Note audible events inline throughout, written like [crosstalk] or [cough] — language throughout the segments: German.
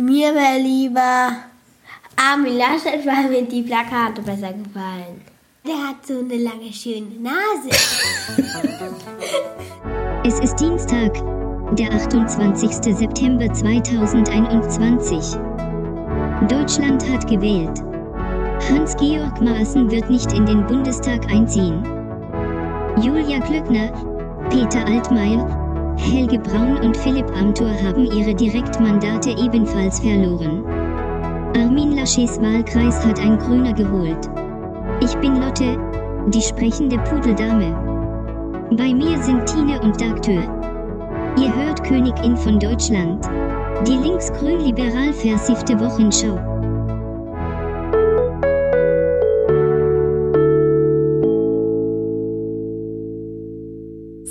Mir wäre lieber Armin Laschet, weil mir die Plakate besser gefallen. Der hat so eine lange, schöne Nase. [laughs] Es ist Dienstag, der 28. September 2021. Deutschland hat gewählt. Hans-Georg Maaßen wird nicht in den Bundestag einziehen. Julia Glückner, Peter Altmaier, Helge Braun und Philipp Amthor haben ihre Direktmandate ebenfalls verloren. Armin Laschets Wahlkreis hat ein Grüner geholt. Ich bin Lotte, die sprechende Pudeldame. Bei mir sind Tine und Dagtür. Ihr hört Königin von Deutschland. Die linksgrün-liberal versiffte Wochenschau.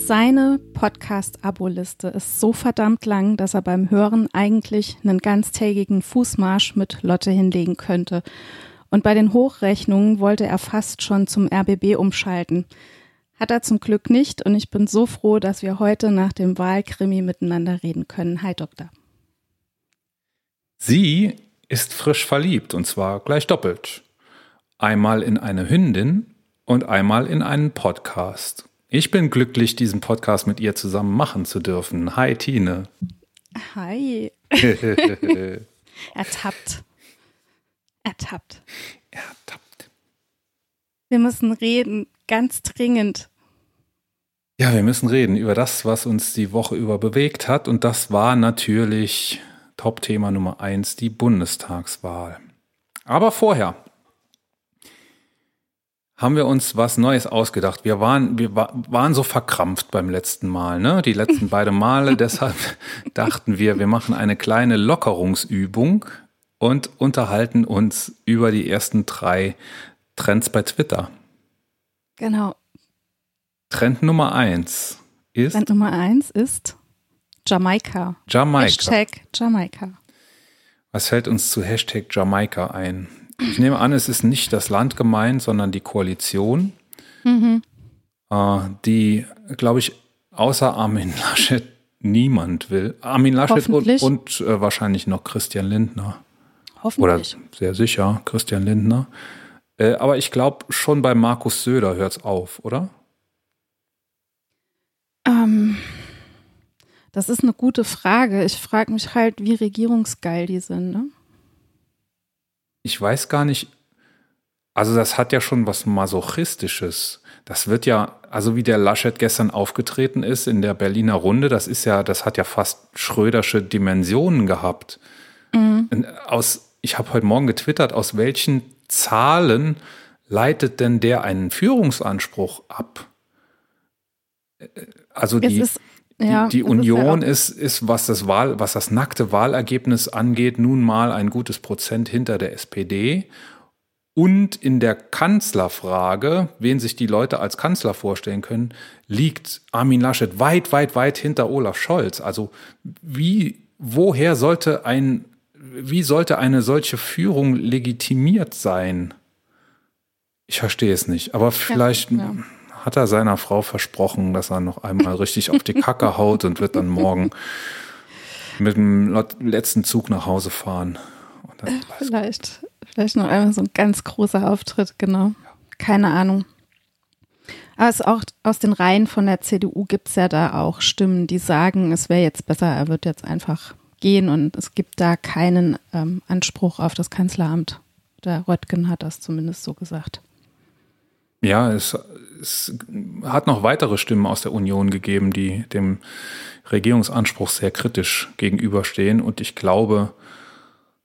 Seine Podcast-Abo-Liste ist so verdammt lang, dass er beim Hören eigentlich einen ganztägigen Fußmarsch mit Lotte hinlegen könnte. Und bei den Hochrechnungen wollte er fast schon zum RBB umschalten. Hat er zum Glück nicht und ich bin so froh, dass wir heute nach dem Wahlkrimi miteinander reden können. Hi, Doktor. Sie ist frisch verliebt und zwar gleich doppelt. Einmal in eine Hündin und einmal in einen Podcast. Ich bin glücklich, diesen Podcast mit ihr zusammen machen zu dürfen. Hi, Tine. Hi. [laughs] Ertappt. Ertappt. Ertappt. Wir müssen reden, ganz dringend. Ja, wir müssen reden über das, was uns die Woche über bewegt hat. Und das war natürlich Top-Thema Nummer eins, die Bundestagswahl. Aber vorher haben wir uns was Neues ausgedacht. Wir waren, wir waren so verkrampft beim letzten Mal, ne? Die letzten [laughs] beiden Male. Deshalb dachten wir, wir machen eine kleine Lockerungsübung und unterhalten uns über die ersten drei Trends bei Twitter. Genau. Trend Nummer eins ist. Trend Nummer eins ist Jamaika. Jamaika. Hashtag Jamaika. Was fällt uns zu Hashtag Jamaika ein? Ich nehme an, es ist nicht das Land gemeint, sondern die Koalition, mhm. äh, die, glaube ich, außer Armin [laughs] Laschet niemand will. Armin Laschet und, und äh, wahrscheinlich noch Christian Lindner. Hoffentlich. Oder sehr sicher Christian Lindner. Äh, aber ich glaube, schon bei Markus Söder hört es auf, oder? Ähm, das ist eine gute Frage. Ich frage mich halt, wie regierungsgeil die sind. Ne? Ich weiß gar nicht, also das hat ja schon was Masochistisches. Das wird ja, also wie der Laschet gestern aufgetreten ist in der Berliner Runde, das ist ja, das hat ja fast schrödersche Dimensionen gehabt. Mhm. Aus, ich habe heute Morgen getwittert, aus welchen Zahlen leitet denn der einen Führungsanspruch ab? Also die, ist, ja, die, die Union ist, ist, was das Wahl, was das nackte Wahlergebnis angeht, nun mal ein gutes Prozent hinter der SPD. Und in der Kanzlerfrage, wen sich die Leute als Kanzler vorstellen können, liegt Armin Laschet weit, weit, weit hinter Olaf Scholz. Also wie, woher sollte ein, wie sollte eine solche Führung legitimiert sein? Ich verstehe es nicht. Aber vielleicht, ja, ja hat er seiner Frau versprochen, dass er noch einmal richtig auf die Kacke haut und wird dann morgen mit dem letzten Zug nach Hause fahren. vielleicht, vielleicht noch einmal so ein ganz großer Auftritt, genau. Keine Ahnung. Aber es auch aus den Reihen von der CDU gibt es ja da auch Stimmen, die sagen, es wäre jetzt besser, er wird jetzt einfach gehen und es gibt da keinen ähm, Anspruch auf das Kanzleramt. Der Röttgen hat das zumindest so gesagt. Ja, es, es hat noch weitere Stimmen aus der Union gegeben, die dem Regierungsanspruch sehr kritisch gegenüberstehen. Und ich glaube,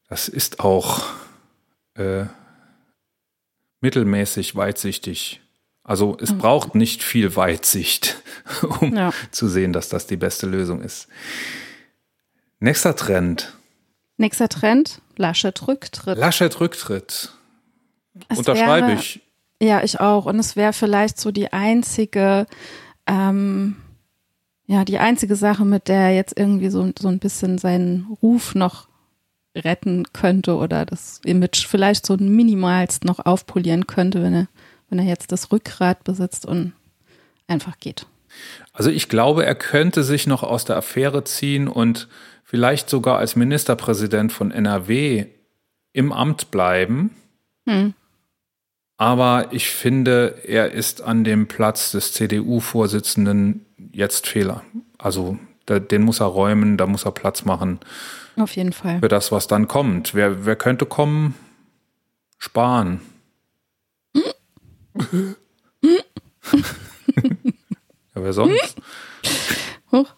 das ist auch äh, mittelmäßig weitsichtig. Also es mhm. braucht nicht viel Weitsicht, [laughs] um ja. zu sehen, dass das die beste Lösung ist. Nächster Trend. Nächster Trend, Laschet Rücktritt. Laschet Rücktritt. Es Unterschreibe ich. Ja, ich auch. Und es wäre vielleicht so die einzige, ähm, ja, die einzige Sache, mit der er jetzt irgendwie so, so ein bisschen seinen Ruf noch retten könnte oder das Image vielleicht so minimalst noch aufpolieren könnte, wenn er, wenn er jetzt das Rückgrat besitzt und einfach geht. Also ich glaube, er könnte sich noch aus der Affäre ziehen und vielleicht sogar als Ministerpräsident von NRW im Amt bleiben. Hm. Aber ich finde, er ist an dem Platz des CDU-Vorsitzenden jetzt Fehler. Also den muss er räumen, da muss er Platz machen. Auf jeden Fall. Für das, was dann kommt. Wer, wer könnte kommen? Sparen. [laughs] ja, wer sonst? Hoch.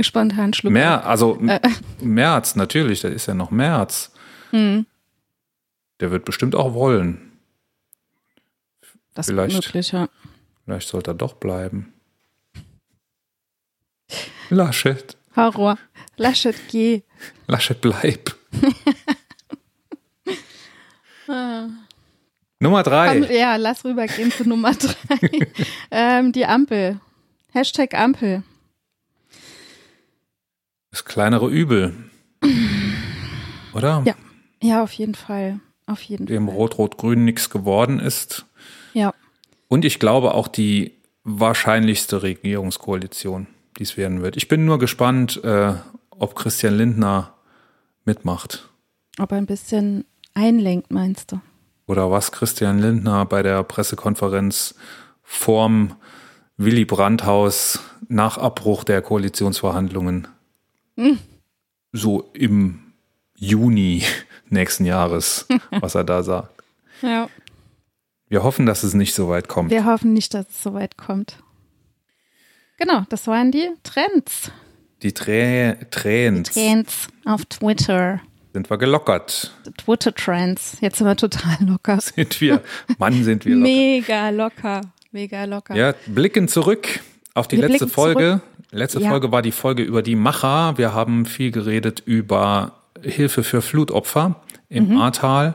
Spontan Schluck. Mehr, also äh. März, natürlich, da ist ja noch März. Hm. Der wird bestimmt auch wollen. Das vielleicht, ist möglich, ja. Vielleicht sollte er doch bleiben. Laschet. Horror. Laschet, geh. Laschet, bleib. [laughs] ah. Nummer drei. Komm, ja, lass rübergehen zu Nummer drei. [laughs] ähm, die Ampel. Hashtag Ampel. Das kleinere Übel. Oder? Ja. Ja, auf jeden Fall. Auf jeden Dem. Rot-Rot-Grün nichts geworden ist. Ja. Und ich glaube auch die wahrscheinlichste Regierungskoalition, die es werden wird. Ich bin nur gespannt, äh, ob Christian Lindner mitmacht. Ob er ein bisschen einlenkt, meinst du? Oder was Christian Lindner bei der Pressekonferenz vorm Willy Brandt-Haus nach Abbruch der Koalitionsverhandlungen hm. so im Juni [laughs] nächsten Jahres, was er da sagt. Ja. Wir hoffen, dass es nicht so weit kommt. Wir hoffen nicht, dass es so weit kommt. Genau, das waren die Trends. Die Trä Trends. Die Trends auf Twitter. Sind wir gelockert. Twitter Trends. Jetzt sind wir total locker. [laughs] Sind wir. Mann, sind wir locker. Mega locker. Mega locker. Ja, blicken zurück auf die wir letzte Folge. Zurück. Letzte ja. Folge war die Folge über die Macher. Wir haben viel geredet über Hilfe für Flutopfer im mhm. Ahrtal.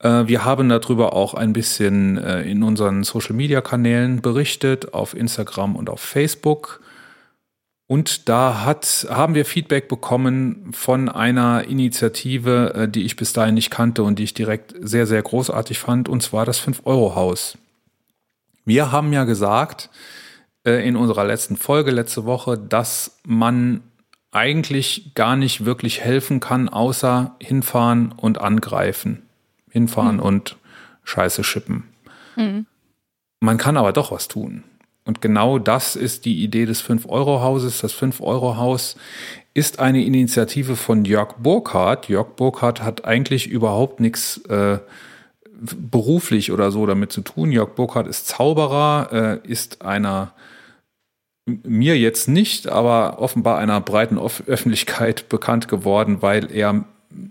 Äh, wir haben darüber auch ein bisschen äh, in unseren Social-Media-Kanälen berichtet, auf Instagram und auf Facebook. Und da hat, haben wir Feedback bekommen von einer Initiative, äh, die ich bis dahin nicht kannte und die ich direkt sehr, sehr großartig fand, und zwar das 5-Euro-Haus. Wir haben ja gesagt in unserer letzten Folge letzte Woche, dass man eigentlich gar nicht wirklich helfen kann, außer hinfahren und angreifen. Hinfahren mhm. und Scheiße schippen. Mhm. Man kann aber doch was tun. Und genau das ist die Idee des 5-Euro-Hauses. Das 5-Euro-Haus ist eine Initiative von Jörg Burkhardt. Jörg Burkhardt hat eigentlich überhaupt nichts äh, beruflich oder so damit zu tun. Jörg Burkhardt ist Zauberer, äh, ist einer mir jetzt nicht, aber offenbar einer breiten Öffentlichkeit bekannt geworden, weil er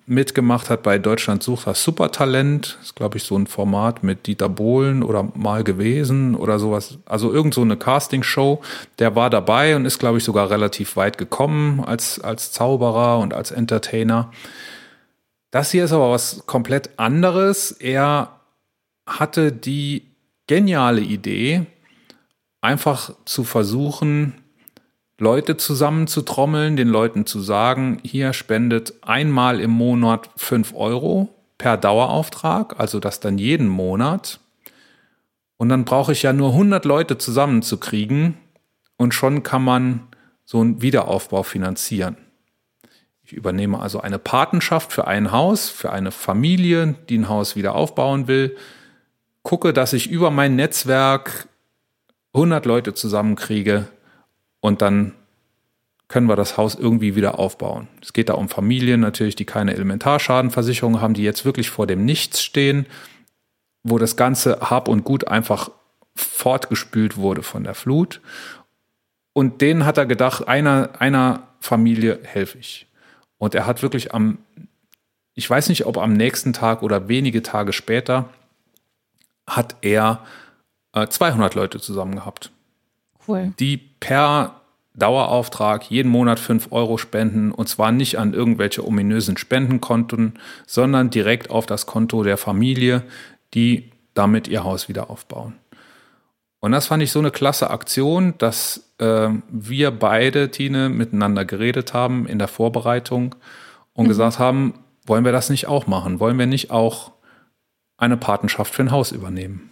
mitgemacht hat bei Deutschland sucht das Supertalent. Das ist, glaube ich, so ein Format mit Dieter Bohlen oder mal gewesen oder sowas. Also irgend so eine Castingshow. Der war dabei und ist, glaube ich, sogar relativ weit gekommen als, als Zauberer und als Entertainer. Das hier ist aber was komplett anderes. Er hatte die geniale Idee, einfach zu versuchen, Leute zusammenzutrommeln, den Leuten zu sagen, hier spendet einmal im Monat fünf Euro per Dauerauftrag, also das dann jeden Monat. Und dann brauche ich ja nur 100 Leute zusammenzukriegen und schon kann man so einen Wiederaufbau finanzieren. Ich übernehme also eine Patenschaft für ein Haus, für eine Familie, die ein Haus wieder aufbauen will, gucke, dass ich über mein Netzwerk 100 Leute zusammenkriege und dann können wir das Haus irgendwie wieder aufbauen. Es geht da um Familien natürlich, die keine Elementarschadenversicherung haben, die jetzt wirklich vor dem Nichts stehen, wo das ganze Hab und Gut einfach fortgespült wurde von der Flut. Und denen hat er gedacht, einer, einer Familie helfe ich. Und er hat wirklich am, ich weiß nicht, ob am nächsten Tag oder wenige Tage später, hat er 200 äh, Leute zusammen gehabt. Cool. Die per Dauerauftrag jeden Monat 5 Euro spenden und zwar nicht an irgendwelche ominösen Spendenkonten, sondern direkt auf das Konto der Familie, die damit ihr Haus wieder aufbauen. Und das fand ich so eine klasse Aktion, dass äh, wir beide, Tine, miteinander geredet haben in der Vorbereitung und mhm. gesagt haben, wollen wir das nicht auch machen? Wollen wir nicht auch eine Patenschaft für ein Haus übernehmen?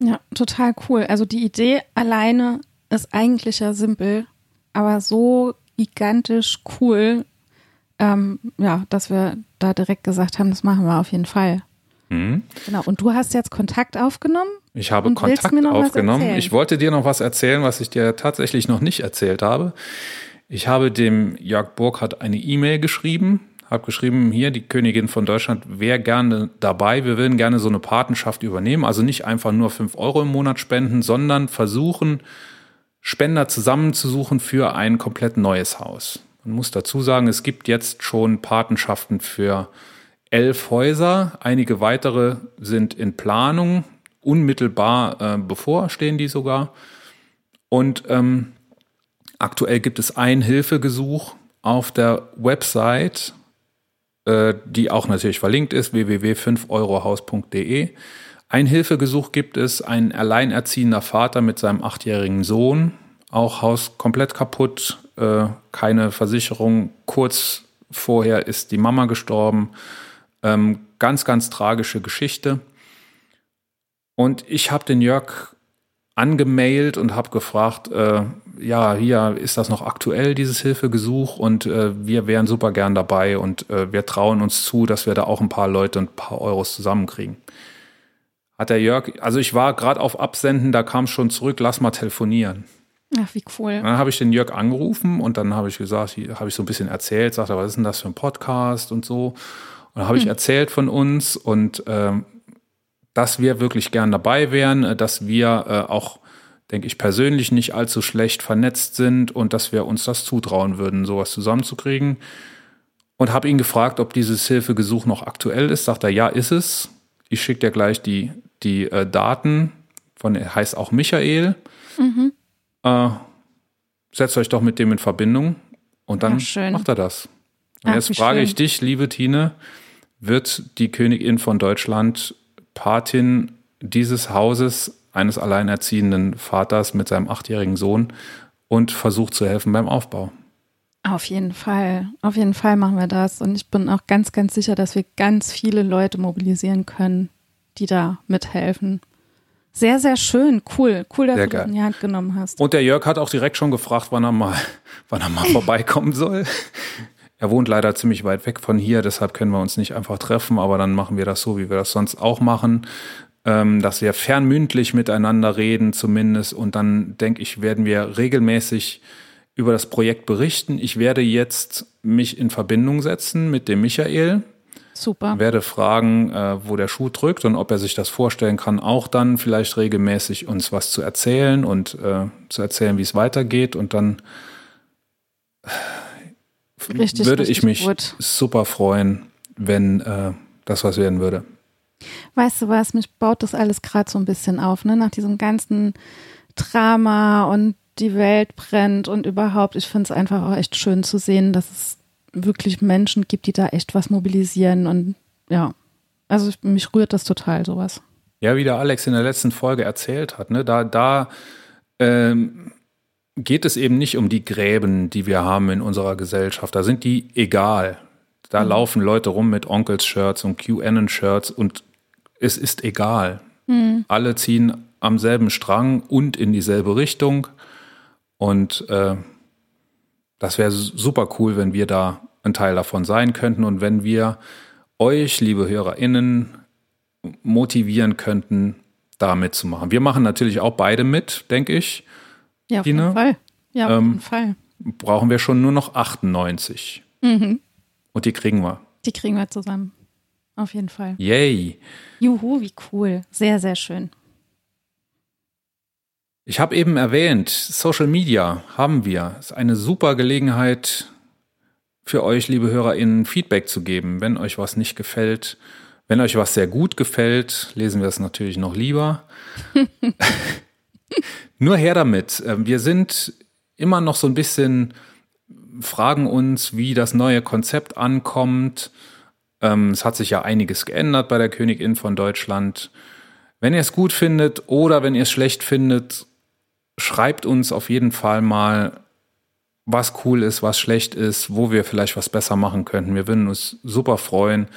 Ja, total cool. Also die Idee alleine ist eigentlich ja simpel, aber so gigantisch cool, ähm, ja, dass wir da direkt gesagt haben, das machen wir auf jeden Fall. Mhm. Genau. Und du hast jetzt Kontakt aufgenommen? Ich habe Kontakt aufgenommen. Ich wollte dir noch was erzählen, was ich dir tatsächlich noch nicht erzählt habe. Ich habe dem Jörg Burkhardt eine E-Mail geschrieben, habe geschrieben, hier, die Königin von Deutschland wäre gerne dabei. Wir würden gerne so eine Patenschaft übernehmen. Also nicht einfach nur fünf Euro im Monat spenden, sondern versuchen, Spender zusammenzusuchen für ein komplett neues Haus. Man muss dazu sagen, es gibt jetzt schon Patenschaften für elf Häuser. Einige weitere sind in Planung. Unmittelbar äh, bevor stehen die sogar. Und ähm, aktuell gibt es ein Hilfegesuch auf der Website, äh, die auch natürlich verlinkt ist, www.5eurohaus.de. Ein Hilfegesuch gibt es, ein alleinerziehender Vater mit seinem achtjährigen Sohn, auch Haus komplett kaputt, äh, keine Versicherung. Kurz vorher ist die Mama gestorben. Ähm, ganz, ganz tragische Geschichte. Und ich habe den Jörg angemailt und habe gefragt, äh, ja, hier ist das noch aktuell, dieses Hilfegesuch und äh, wir wären super gern dabei und äh, wir trauen uns zu, dass wir da auch ein paar Leute und ein paar Euros zusammenkriegen hat der Jörg, also ich war gerade auf Absenden, da kam schon zurück, lass mal telefonieren. Ach, wie cool. Dann habe ich den Jörg angerufen und dann habe ich gesagt, habe ich so ein bisschen erzählt, sagte, was ist denn das für ein Podcast und so. Und dann habe hm. ich erzählt von uns und ähm, dass wir wirklich gern dabei wären, äh, dass wir äh, auch, denke ich, persönlich nicht allzu schlecht vernetzt sind und dass wir uns das zutrauen würden, sowas zusammenzukriegen. Und habe ihn gefragt, ob dieses Hilfegesuch noch aktuell ist. Sagt er, ja, ist es. Ich schicke dir gleich die, die äh, Daten von, er heißt auch Michael. Mhm. Äh, setzt euch doch mit dem in Verbindung und dann ja, macht er das. Und Ach, jetzt frage schön. ich dich, liebe Tine, wird die Königin von Deutschland Patin dieses Hauses eines alleinerziehenden Vaters mit seinem achtjährigen Sohn und versucht zu helfen beim Aufbau? Auf jeden Fall. Auf jeden Fall machen wir das. Und ich bin auch ganz, ganz sicher, dass wir ganz viele Leute mobilisieren können, die da mithelfen. Sehr, sehr schön. Cool. Cool, dass sehr du das in die Hand genommen hast. Und der Jörg hat auch direkt schon gefragt, wann er mal, [laughs] wann er mal vorbeikommen soll. Er wohnt leider ziemlich weit weg von hier, deshalb können wir uns nicht einfach treffen, aber dann machen wir das so, wie wir das sonst auch machen, ähm, dass wir fernmündlich miteinander reden zumindest und dann denke ich, werden wir regelmäßig über das Projekt berichten. Ich werde jetzt mich in Verbindung setzen mit dem Michael. Super. Werde fragen, äh, wo der Schuh drückt und ob er sich das vorstellen kann, auch dann vielleicht regelmäßig uns was zu erzählen und äh, zu erzählen, wie es weitergeht. Und dann richtig, würde richtig ich mich gut. super freuen, wenn äh, das was werden würde. Weißt du was, mich baut das alles gerade so ein bisschen auf, ne? Nach diesem ganzen Drama und die Welt brennt und überhaupt, ich finde es einfach auch echt schön zu sehen, dass es wirklich Menschen gibt, die da echt was mobilisieren und ja, also mich rührt das total, sowas. Ja, wie der Alex in der letzten Folge erzählt hat, ne, da, da ähm, geht es eben nicht um die Gräben, die wir haben in unserer Gesellschaft. Da sind die egal. Da mhm. laufen Leute rum mit Onkels-Shirts und QAnon-Shirts und es ist egal. Mhm. Alle ziehen am selben Strang und in dieselbe Richtung. Und äh, das wäre super cool, wenn wir da ein Teil davon sein könnten und wenn wir euch, liebe HörerInnen, motivieren könnten, da mitzumachen. Wir machen natürlich auch beide mit, denke ich. Ja, auf Dina. jeden Fall. Ja, auf ähm, jeden Fall. Brauchen wir schon nur noch 98. Mhm. Und die kriegen wir. Die kriegen wir zusammen. Auf jeden Fall. Yay. Juhu, wie cool. Sehr, sehr schön. Ich habe eben erwähnt, Social Media haben wir. Ist eine super Gelegenheit für euch, liebe HörerInnen, Feedback zu geben. Wenn euch was nicht gefällt, wenn euch was sehr gut gefällt, lesen wir es natürlich noch lieber. [laughs] Nur her damit. Ähm, wir sind immer noch so ein bisschen, fragen uns, wie das neue Konzept ankommt. Ähm, es hat sich ja einiges geändert bei der Königin von Deutschland. Wenn ihr es gut findet oder wenn ihr es schlecht findet, schreibt uns auf jeden Fall mal, was cool ist, was schlecht ist, wo wir vielleicht was besser machen könnten. Wir würden uns super freuen.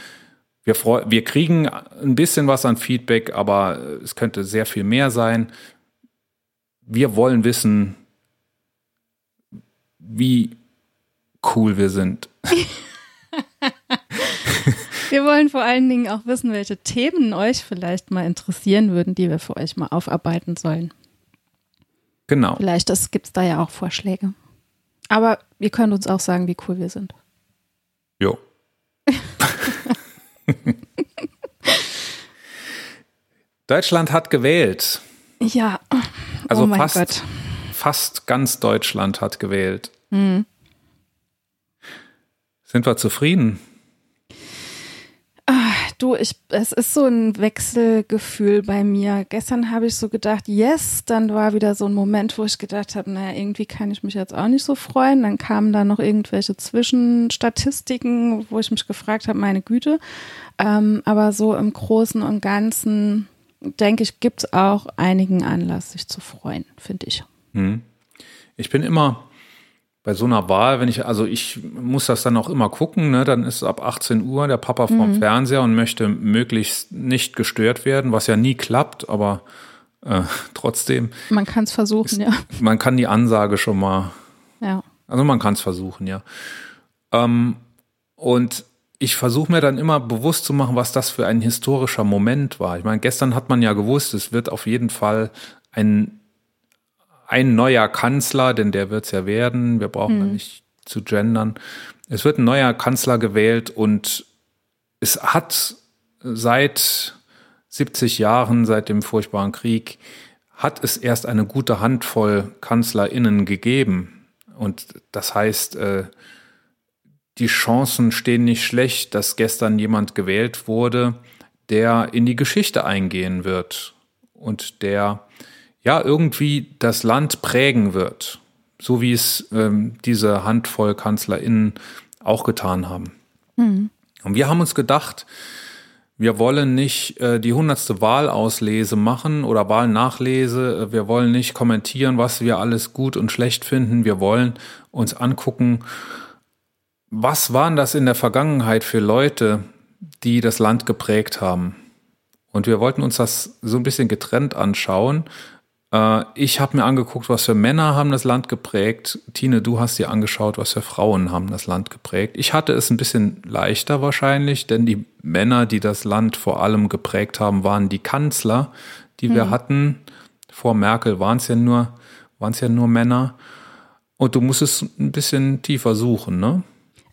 Wir, freu wir kriegen ein bisschen was an Feedback, aber es könnte sehr viel mehr sein. Wir wollen wissen, wie cool wir sind. [laughs] wir wollen vor allen Dingen auch wissen, welche Themen euch vielleicht mal interessieren würden, die wir für euch mal aufarbeiten sollen. Genau. Vielleicht gibt es da ja auch Vorschläge. Aber ihr könnt uns auch sagen, wie cool wir sind. Jo. [laughs] Deutschland hat gewählt. Ja. Also oh fast, Gott. fast ganz Deutschland hat gewählt. Mhm. Sind wir zufrieden? Du, ich, es ist so ein Wechselgefühl bei mir. Gestern habe ich so gedacht, yes, dann war wieder so ein Moment, wo ich gedacht habe, naja, irgendwie kann ich mich jetzt auch nicht so freuen. Dann kamen da noch irgendwelche Zwischenstatistiken, wo ich mich gefragt habe, meine Güte. Ähm, aber so im Großen und Ganzen, denke ich, gibt es auch einigen Anlass, sich zu freuen, finde ich. Hm. Ich bin immer bei so einer Wahl, wenn ich, also ich muss das dann auch immer gucken, ne, dann ist ab 18 Uhr der Papa vorm mhm. Fernseher und möchte möglichst nicht gestört werden, was ja nie klappt, aber äh, [laughs] trotzdem. Man kann es versuchen, ist, ja. Man kann die Ansage schon mal. Ja. Also man kann es versuchen, ja. Ähm, und ich versuche mir dann immer bewusst zu machen, was das für ein historischer Moment war. Ich meine, gestern hat man ja gewusst, es wird auf jeden Fall ein ein neuer Kanzler, denn der wird es ja werden, wir brauchen mhm. nicht zu gendern. Es wird ein neuer Kanzler gewählt und es hat seit 70 Jahren, seit dem furchtbaren Krieg, hat es erst eine gute Handvoll KanzlerInnen gegeben. Und das heißt, äh, die Chancen stehen nicht schlecht, dass gestern jemand gewählt wurde, der in die Geschichte eingehen wird und der ja irgendwie das Land prägen wird, so wie es ähm, diese Handvoll KanzlerInnen auch getan haben. Mhm. Und wir haben uns gedacht, wir wollen nicht äh, die hundertste Wahlauslese machen oder Wahlnachlese. Wir wollen nicht kommentieren, was wir alles gut und schlecht finden. Wir wollen uns angucken, was waren das in der Vergangenheit für Leute, die das Land geprägt haben. Und wir wollten uns das so ein bisschen getrennt anschauen äh, ich habe mir angeguckt, was für Männer haben das Land geprägt. Tine, du hast dir angeschaut, was für Frauen haben das Land geprägt. Ich hatte es ein bisschen leichter wahrscheinlich, denn die Männer, die das Land vor allem geprägt haben, waren die Kanzler, die wir mhm. hatten. Vor Merkel waren es ja nur, waren es ja nur Männer. Und du musstest ein bisschen tiefer suchen, ne?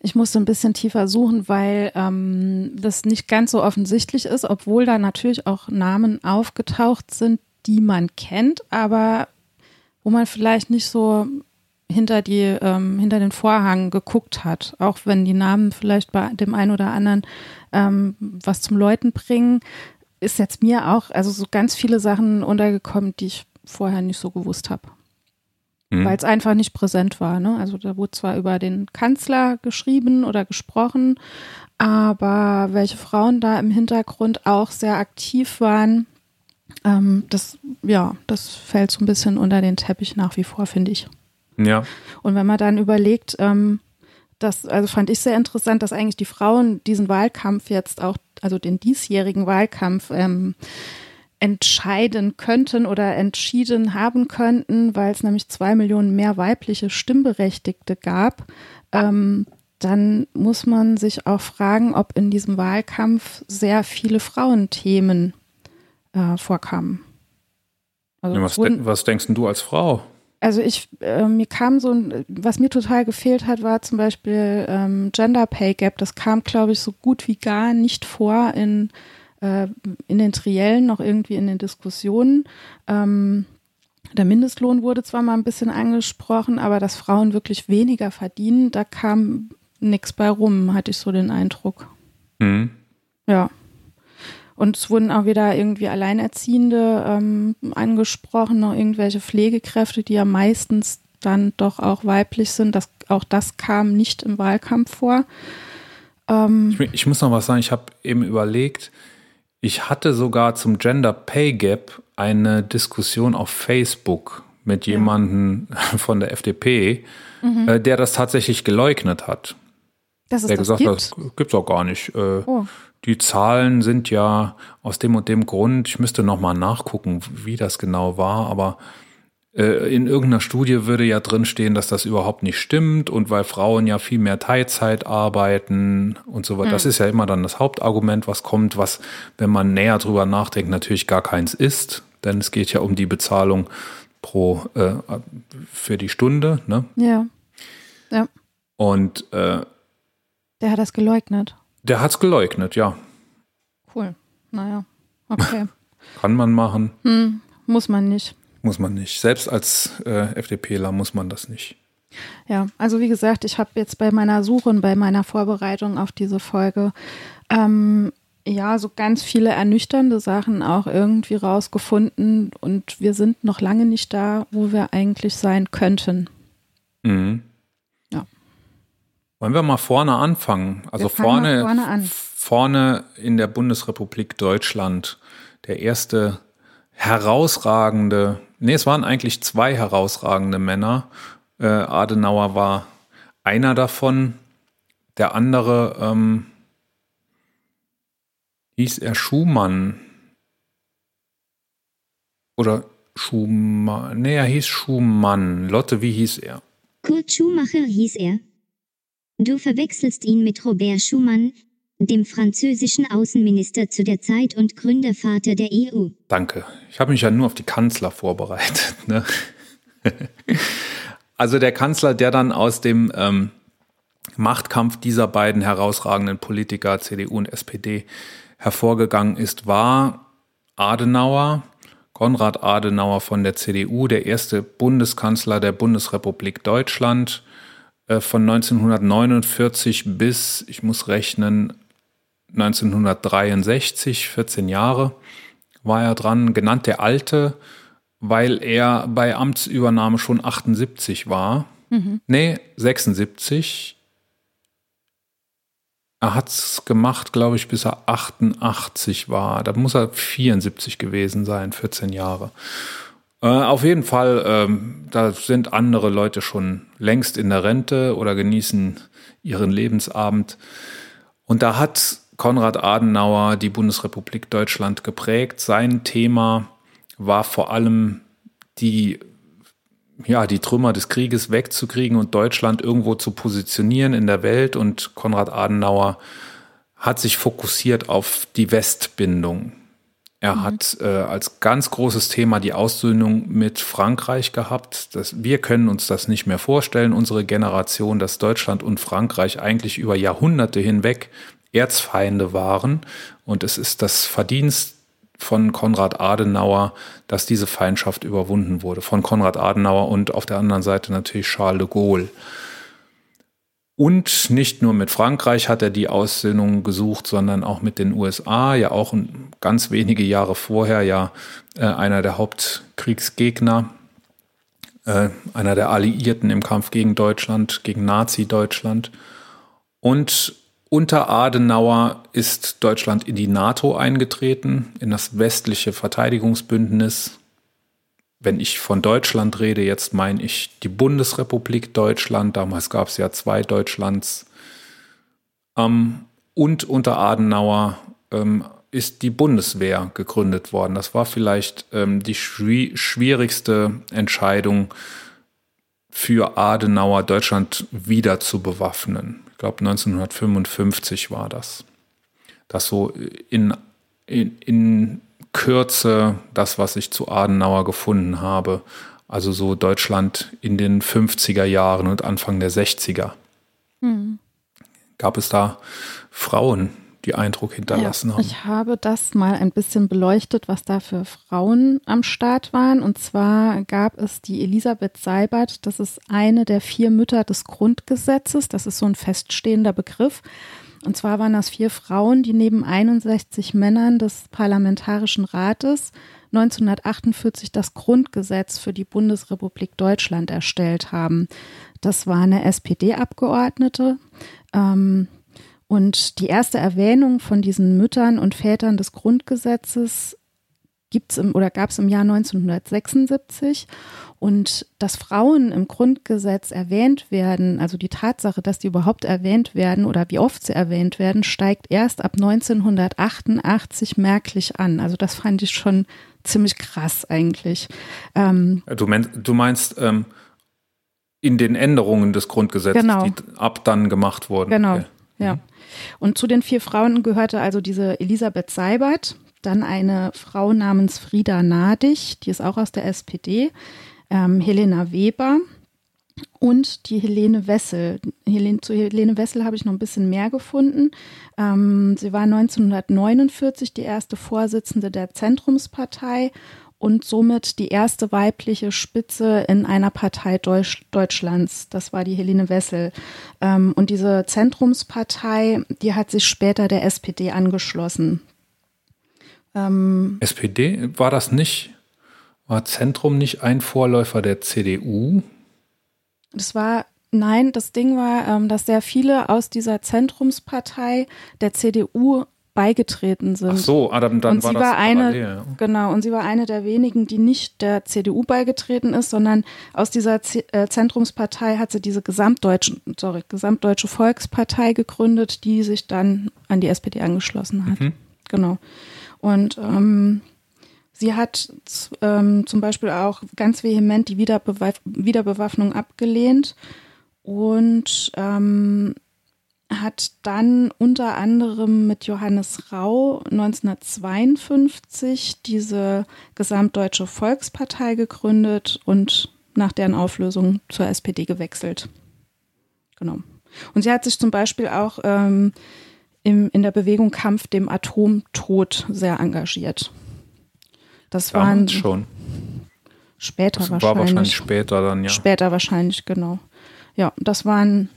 Ich musste ein bisschen tiefer suchen, weil ähm, das nicht ganz so offensichtlich ist, obwohl da natürlich auch Namen aufgetaucht sind, die man kennt, aber wo man vielleicht nicht so hinter die ähm, hinter den Vorhang geguckt hat, auch wenn die Namen vielleicht bei dem einen oder anderen ähm, was zum Leuten bringen, ist jetzt mir auch also so ganz viele Sachen untergekommen, die ich vorher nicht so gewusst habe. Mhm. Weil es einfach nicht präsent war. Ne? Also da wurde zwar über den Kanzler geschrieben oder gesprochen, aber welche Frauen da im Hintergrund auch sehr aktiv waren, ähm, das, ja, das fällt so ein bisschen unter den Teppich nach wie vor, finde ich. Ja. Und wenn man dann überlegt, ähm, das, also fand ich sehr interessant, dass eigentlich die Frauen diesen Wahlkampf jetzt auch, also den diesjährigen Wahlkampf, ähm, entscheiden könnten oder entschieden haben könnten, weil es nämlich zwei Millionen mehr weibliche Stimmberechtigte gab, ähm, dann muss man sich auch fragen, ob in diesem Wahlkampf sehr viele Frauenthemen äh, vorkamen. Also ja, was, wurden, was denkst du als Frau? Also ich, äh, mir kam so ein, was mir total gefehlt hat, war zum Beispiel ähm, Gender Pay Gap. Das kam, glaube ich, so gut wie gar nicht vor in, äh, in den Triellen, noch irgendwie in den Diskussionen. Ähm, der Mindestlohn wurde zwar mal ein bisschen angesprochen, aber dass Frauen wirklich weniger verdienen, da kam nichts bei rum, hatte ich so den Eindruck. Mhm. Ja. Und es wurden auch wieder irgendwie Alleinerziehende ähm, angesprochen, noch irgendwelche Pflegekräfte, die ja meistens dann doch auch weiblich sind. Das, auch das kam nicht im Wahlkampf vor. Ähm, ich, ich, muss noch was sagen, ich habe eben überlegt, ich hatte sogar zum Gender Pay Gap eine Diskussion auf Facebook mit jemandem ja. [laughs] von der FDP, mhm. äh, der das tatsächlich geleugnet hat. Dass es der das gesagt gibt? hat, das gibt's auch gar nicht. Äh, oh die Zahlen sind ja aus dem und dem Grund, ich müsste nochmal nachgucken, wie das genau war, aber äh, in irgendeiner Studie würde ja drinstehen, dass das überhaupt nicht stimmt und weil Frauen ja viel mehr Teilzeit arbeiten und so weiter. Mhm. Das ist ja immer dann das Hauptargument, was kommt, was, wenn man näher drüber nachdenkt, natürlich gar keins ist, denn es geht ja um die Bezahlung pro äh, für die Stunde. Ne? Ja. Ja. Und äh, der hat das geleugnet. Der hat es geleugnet, ja. Cool. Naja, okay. [laughs] Kann man machen. Hm, muss man nicht. Muss man nicht. Selbst als äh, FDPler muss man das nicht. Ja, also wie gesagt, ich habe jetzt bei meiner Suche und bei meiner Vorbereitung auf diese Folge ähm, ja so ganz viele ernüchternde Sachen auch irgendwie rausgefunden und wir sind noch lange nicht da, wo wir eigentlich sein könnten. Mhm. Wollen wir mal vorne anfangen? Also vorne, vorne, an. vorne in der Bundesrepublik Deutschland der erste herausragende Nee, es waren eigentlich zwei herausragende Männer. Äh, Adenauer war einer davon. Der andere ähm, hieß er Schumann. Oder Schumann. Nee, er hieß Schumann. Lotte, wie hieß er? Kurt Schumacher hieß er. Du verwechselst ihn mit Robert Schumann, dem französischen Außenminister zu der Zeit und Gründervater der EU. Danke. Ich habe mich ja nur auf die Kanzler vorbereitet. Ne? [laughs] also der Kanzler, der dann aus dem ähm, Machtkampf dieser beiden herausragenden Politiker, CDU und SPD, hervorgegangen ist, war Adenauer, Konrad Adenauer von der CDU, der erste Bundeskanzler der Bundesrepublik Deutschland von 1949 bis, ich muss rechnen, 1963, 14 Jahre war er dran, genannt der Alte, weil er bei Amtsübernahme schon 78 war. Mhm. Nee, 76. Er hat es gemacht, glaube ich, bis er 88 war. Da muss er 74 gewesen sein, 14 Jahre. Äh, auf jeden Fall, ähm, da sind andere Leute schon längst in der Rente oder genießen ihren Lebensabend. Und da hat Konrad Adenauer die Bundesrepublik Deutschland geprägt. Sein Thema war vor allem die, ja, die Trümmer des Krieges wegzukriegen und Deutschland irgendwo zu positionieren in der Welt. Und Konrad Adenauer hat sich fokussiert auf die Westbindung. Er mhm. hat äh, als ganz großes Thema die Aussöhnung mit Frankreich gehabt. Das, wir können uns das nicht mehr vorstellen, unsere Generation, dass Deutschland und Frankreich eigentlich über Jahrhunderte hinweg Erzfeinde waren. Und es ist das Verdienst von Konrad Adenauer, dass diese Feindschaft überwunden wurde. Von Konrad Adenauer und auf der anderen Seite natürlich Charles de Gaulle. Und nicht nur mit Frankreich hat er die Aussöhnung gesucht, sondern auch mit den USA, ja auch ganz wenige Jahre vorher ja äh, einer der Hauptkriegsgegner, äh, einer der Alliierten im Kampf gegen Deutschland, gegen Nazi-Deutschland. Und unter Adenauer ist Deutschland in die NATO eingetreten, in das westliche Verteidigungsbündnis. Wenn ich von Deutschland rede, jetzt meine ich die Bundesrepublik Deutschland. Damals gab es ja zwei Deutschlands. Ähm, und unter Adenauer ähm, ist die Bundeswehr gegründet worden. Das war vielleicht ähm, die schwierigste Entscheidung für Adenauer, Deutschland wieder zu bewaffnen ich glaube 1955 war das. Das so in, in, in Kürze das, was ich zu Adenauer gefunden habe. Also so Deutschland in den 50er Jahren und Anfang der 60er. Mhm. Gab es da Frauen, die Eindruck hinterlassen ja, haben. Ich habe das mal ein bisschen beleuchtet, was da für Frauen am Start waren. Und zwar gab es die Elisabeth Seibert, das ist eine der vier Mütter des Grundgesetzes. Das ist so ein feststehender Begriff. Und zwar waren das vier Frauen, die neben 61 Männern des Parlamentarischen Rates 1948 das Grundgesetz für die Bundesrepublik Deutschland erstellt haben. Das war eine SPD-Abgeordnete. Ähm, und die erste Erwähnung von diesen Müttern und Vätern des Grundgesetzes gibt's im, oder gab es im Jahr 1976. Und dass Frauen im Grundgesetz erwähnt werden, also die Tatsache, dass die überhaupt erwähnt werden oder wie oft sie erwähnt werden, steigt erst ab 1988 merklich an. Also das fand ich schon ziemlich krass eigentlich. Ähm, du meinst, du meinst ähm, in den Änderungen des Grundgesetzes, genau. die ab dann gemacht wurden. Genau, okay. ja. Mhm. Und zu den vier Frauen gehörte also diese Elisabeth Seibert, dann eine Frau namens Frieda Nadig, die ist auch aus der SPD, ähm, Helena Weber und die Helene Wessel. Helene, zu Helene Wessel habe ich noch ein bisschen mehr gefunden. Ähm, sie war 1949 die erste Vorsitzende der Zentrumspartei und somit die erste weibliche Spitze in einer Partei Deutsch, Deutschlands. Das war die Helene Wessel. Ähm, und diese Zentrumspartei, die hat sich später der SPD angeschlossen. Ähm, SPD war das nicht? War Zentrum nicht ein Vorläufer der CDU? Das war Nein, das Ding war, ähm, dass sehr viele aus dieser Zentrumspartei der CDU beigetreten sind. Ach so, ah, dann, dann und war sie war eine, ja. genau, und sie war eine der wenigen, die nicht der CDU beigetreten ist, sondern aus dieser Z äh, Zentrumspartei hat sie diese gesamtdeutsche, sorry, gesamtdeutsche Volkspartei gegründet, die sich dann an die SPD angeschlossen hat. Mhm. Genau. Und ähm, sie hat ähm, zum Beispiel auch ganz vehement die Wiederbewaff Wiederbewaffnung abgelehnt und ähm, hat dann unter anderem mit Johannes Rau 1952 diese Gesamtdeutsche Volkspartei gegründet und nach deren Auflösung zur SPD gewechselt. Genau. Und sie hat sich zum Beispiel auch ähm, im, in der Bewegung Kampf dem Atomtod sehr engagiert. Das waren schon. Später das wahrscheinlich. War wahrscheinlich später dann, ja. Später wahrscheinlich, genau. Ja, das waren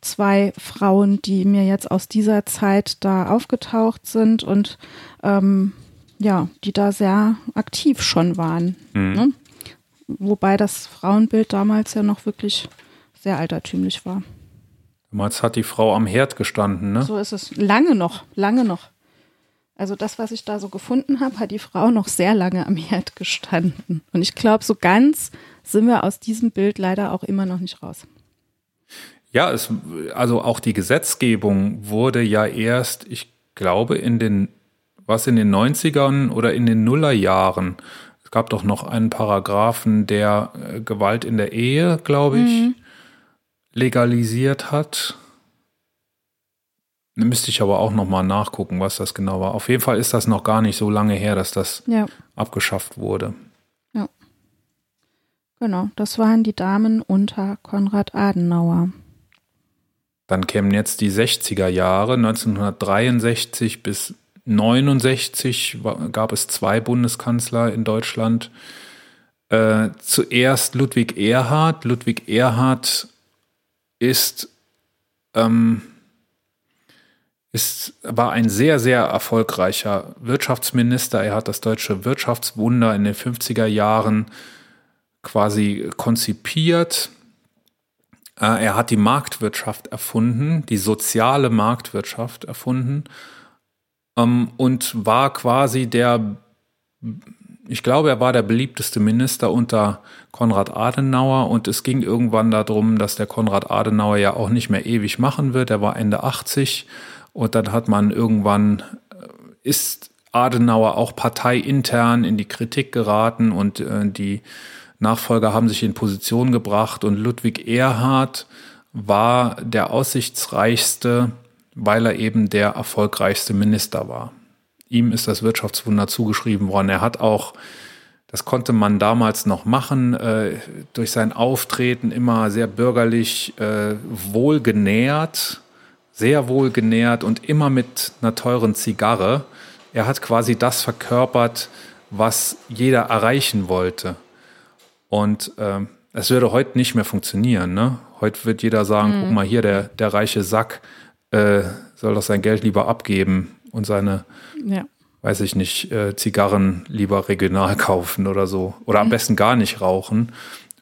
zwei Frauen, die mir jetzt aus dieser Zeit da aufgetaucht sind und ähm, ja, die da sehr aktiv schon waren. Mhm. Ne? Wobei das Frauenbild damals ja noch wirklich sehr altertümlich war. Damals hat die Frau am Herd gestanden, ne? So ist es. Lange noch, lange noch. Also das, was ich da so gefunden habe, hat die Frau noch sehr lange am Herd gestanden. Und ich glaube, so ganz sind wir aus diesem Bild leider auch immer noch nicht raus. Ja, es, also auch die Gesetzgebung wurde ja erst, ich glaube, in den, was in den 90ern oder in den Nullerjahren. Es gab doch noch einen Paragraphen, der äh, Gewalt in der Ehe, glaube ich, mhm. legalisiert hat. Müsste ich aber auch noch mal nachgucken, was das genau war. Auf jeden Fall ist das noch gar nicht so lange her, dass das ja. abgeschafft wurde. Ja. Genau, das waren die Damen unter Konrad Adenauer. Dann kämen jetzt die 60er Jahre, 1963 bis 69 gab es zwei Bundeskanzler in Deutschland. Äh, zuerst Ludwig Erhard. Ludwig Erhard ist, ähm, ist, war ein sehr, sehr erfolgreicher Wirtschaftsminister. Er hat das deutsche Wirtschaftswunder in den 50er Jahren quasi konzipiert äh, er hat die Marktwirtschaft erfunden, die soziale Marktwirtschaft erfunden ähm, und war quasi der, ich glaube, er war der beliebteste Minister unter Konrad Adenauer und es ging irgendwann darum, dass der Konrad Adenauer ja auch nicht mehr ewig machen wird. Er war Ende 80 und dann hat man irgendwann, äh, ist Adenauer auch parteiintern in die Kritik geraten und äh, die Nachfolger haben sich in Position gebracht und Ludwig Erhard war der aussichtsreichste, weil er eben der erfolgreichste Minister war. Ihm ist das Wirtschaftswunder zugeschrieben worden. Er hat auch, das konnte man damals noch machen, äh, durch sein Auftreten immer sehr bürgerlich, äh, wohlgenährt, sehr wohlgenährt und immer mit einer teuren Zigarre. Er hat quasi das verkörpert, was jeder erreichen wollte. Und ähm, es würde heute nicht mehr funktionieren. Ne? Heute wird jeder sagen, mhm. guck mal hier, der, der reiche Sack äh, soll doch sein Geld lieber abgeben und seine, ja. weiß ich nicht, äh, Zigarren lieber regional [laughs] kaufen oder so. Oder am besten gar nicht rauchen,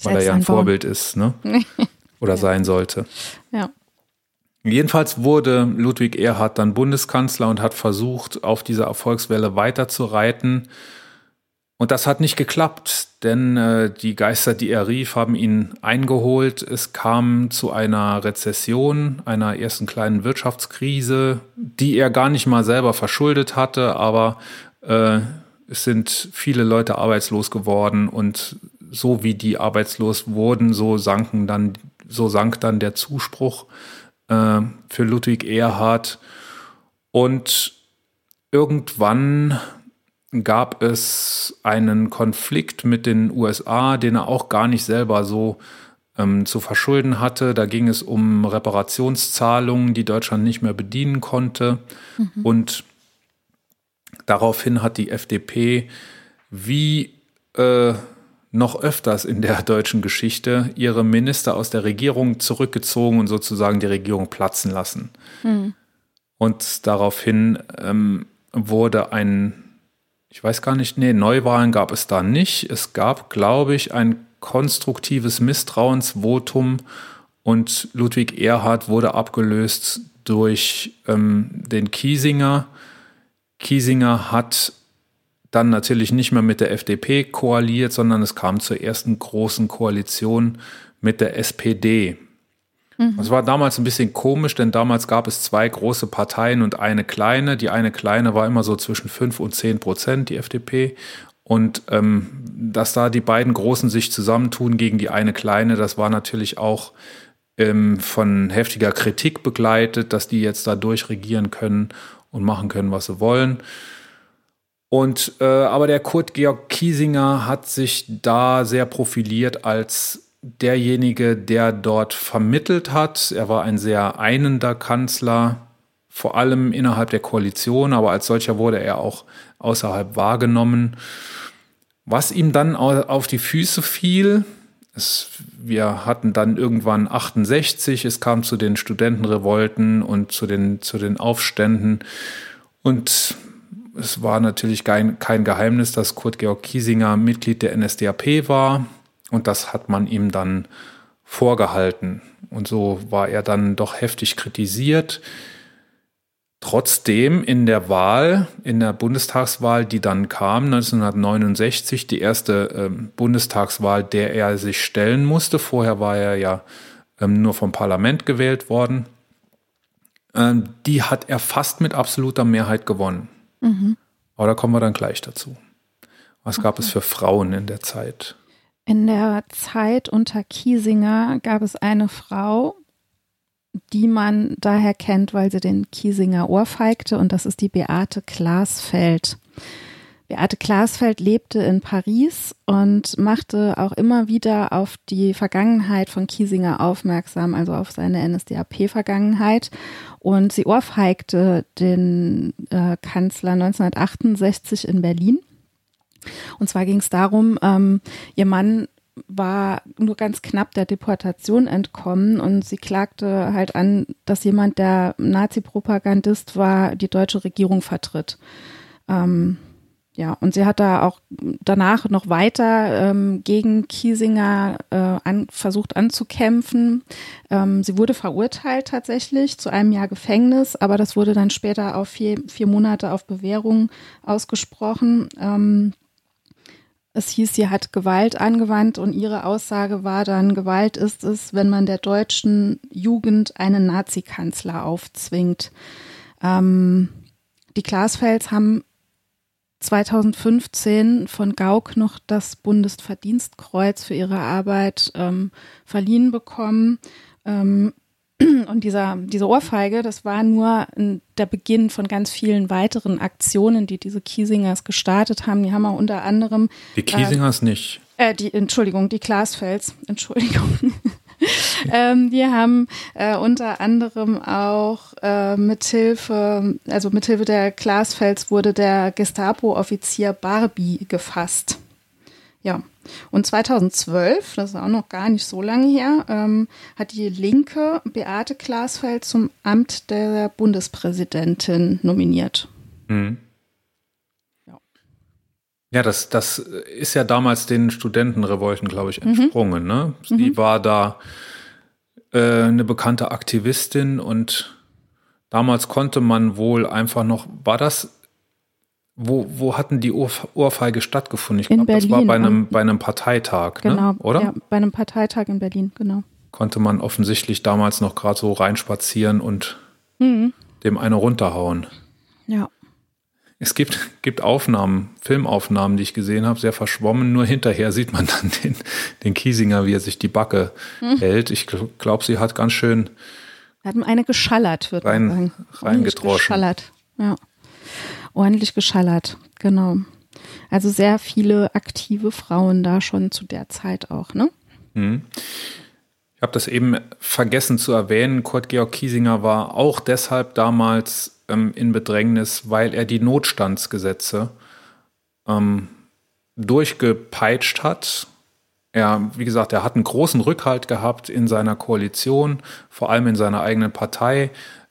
weil Selbst er ja ein anbauen. Vorbild ist, ne? [laughs] oder ja. sein sollte. Ja. Jedenfalls wurde Ludwig Erhard dann Bundeskanzler und hat versucht, auf dieser Erfolgswelle weiterzureiten. Und das hat nicht geklappt, denn äh, die Geister, die er rief, haben ihn eingeholt. Es kam zu einer Rezession, einer ersten kleinen Wirtschaftskrise, die er gar nicht mal selber verschuldet hatte, aber äh, es sind viele Leute arbeitslos geworden und so wie die arbeitslos wurden, so sanken dann, so sank dann der Zuspruch äh, für Ludwig Erhard. Und irgendwann gab es einen Konflikt mit den USA, den er auch gar nicht selber so ähm, zu verschulden hatte. Da ging es um Reparationszahlungen, die Deutschland nicht mehr bedienen konnte. Mhm. Und daraufhin hat die FDP wie äh, noch öfters in der deutschen Geschichte ihre Minister aus der Regierung zurückgezogen und sozusagen die Regierung platzen lassen. Mhm. Und daraufhin ähm, wurde ein, ich weiß gar nicht, nee, Neuwahlen gab es da nicht. Es gab, glaube ich, ein konstruktives Misstrauensvotum und Ludwig Erhard wurde abgelöst durch ähm, den Kiesinger. Kiesinger hat dann natürlich nicht mehr mit der FDP koaliert, sondern es kam zur ersten großen Koalition mit der SPD. Mhm. Das war damals ein bisschen komisch, denn damals gab es zwei große Parteien und eine kleine. Die eine kleine war immer so zwischen 5 und 10 Prozent, die FDP. Und ähm, dass da die beiden Großen sich zusammentun gegen die eine Kleine, das war natürlich auch ähm, von heftiger Kritik begleitet, dass die jetzt da durchregieren können und machen können, was sie wollen. Und äh, aber der Kurt Georg Kiesinger hat sich da sehr profiliert als derjenige, der dort vermittelt hat. Er war ein sehr einender Kanzler, vor allem innerhalb der Koalition, aber als solcher wurde er auch außerhalb wahrgenommen. Was ihm dann auf die Füße fiel, es, wir hatten dann irgendwann 68, es kam zu den Studentenrevolten und zu den, zu den Aufständen. Und es war natürlich kein, kein Geheimnis, dass Kurt Georg Kiesinger Mitglied der NSDAP war. Und das hat man ihm dann vorgehalten. Und so war er dann doch heftig kritisiert. Trotzdem in der Wahl, in der Bundestagswahl, die dann kam, 1969, die erste ähm, Bundestagswahl, der er sich stellen musste. Vorher war er ja ähm, nur vom Parlament gewählt worden. Ähm, die hat er fast mit absoluter Mehrheit gewonnen. Mhm. Aber da kommen wir dann gleich dazu. Was okay. gab es für Frauen in der Zeit? In der Zeit unter Kiesinger gab es eine Frau, die man daher kennt, weil sie den Kiesinger ohrfeigte, und das ist die Beate Glasfeld. Beate Glasfeld lebte in Paris und machte auch immer wieder auf die Vergangenheit von Kiesinger aufmerksam, also auf seine NSDAP-Vergangenheit. Und sie ohrfeigte den äh, Kanzler 1968 in Berlin. Und zwar ging es darum, ähm, ihr Mann war nur ganz knapp der Deportation entkommen und sie klagte halt an, dass jemand, der Nazi-Propagandist war, die deutsche Regierung vertritt. Ähm, ja, und sie hat da auch danach noch weiter ähm, gegen Kiesinger äh, an, versucht anzukämpfen. Ähm, sie wurde verurteilt tatsächlich zu einem Jahr Gefängnis, aber das wurde dann später auf vier, vier Monate auf Bewährung ausgesprochen. Ähm, es hieß, sie hat Gewalt angewandt und ihre Aussage war dann, Gewalt ist es, wenn man der deutschen Jugend einen Nazi-Kanzler aufzwingt. Ähm, die Glasfels haben 2015 von Gauck noch das Bundesverdienstkreuz für ihre Arbeit ähm, verliehen bekommen. Ähm, [clears throat] und dieser, diese Ohrfeige, das war nur der Beginn von ganz vielen weiteren Aktionen, die diese Kiesingers gestartet haben. Die haben auch unter anderem. Die Kiesingers äh, nicht. Äh, die, Entschuldigung, die Glasfels. [laughs] Entschuldigung. [laughs] ähm, die haben äh, unter anderem auch äh, mithilfe, also mithilfe der Glasfels wurde der Gestapo-Offizier Barbie gefasst. Ja. Und 2012, das ist auch noch gar nicht so lange her, ähm, hat die Linke Beate Glasfeld zum Amt der Bundespräsidentin nominiert. Mhm. Ja, das, das ist ja damals den Studentenrevolten, glaube ich, mhm. entsprungen. Mhm. Ne? Sie mhm. war da äh, eine bekannte Aktivistin und damals konnte man wohl einfach noch, war das, wo, wo hatten die Ohr, Ohrfeige stattgefunden? Ich glaube, das war bei einem, bei einem Parteitag, ne? genau, ne? oder? Ja, bei einem Parteitag in Berlin, genau. Konnte man offensichtlich damals noch gerade so reinspazieren und mhm. dem eine runterhauen. Ja. Es gibt, gibt Aufnahmen, Filmaufnahmen, die ich gesehen habe, sehr verschwommen. Nur hinterher sieht man dann den, den Kiesinger, wie er sich die Backe hm. hält. Ich glaube, sie hat ganz schön. Hat eine geschallert, wird rein, man sagen. Reingedroschen. Geschallert, ja. Ordentlich geschallert, genau. Also sehr viele aktive Frauen da schon zu der Zeit auch, ne? Hm. Ich habe das eben vergessen zu erwähnen. Kurt Georg Kiesinger war auch deshalb damals ähm, in Bedrängnis, weil er die Notstandsgesetze ähm, durchgepeitscht hat. Er, wie gesagt, er hat einen großen Rückhalt gehabt in seiner Koalition, vor allem in seiner eigenen Partei.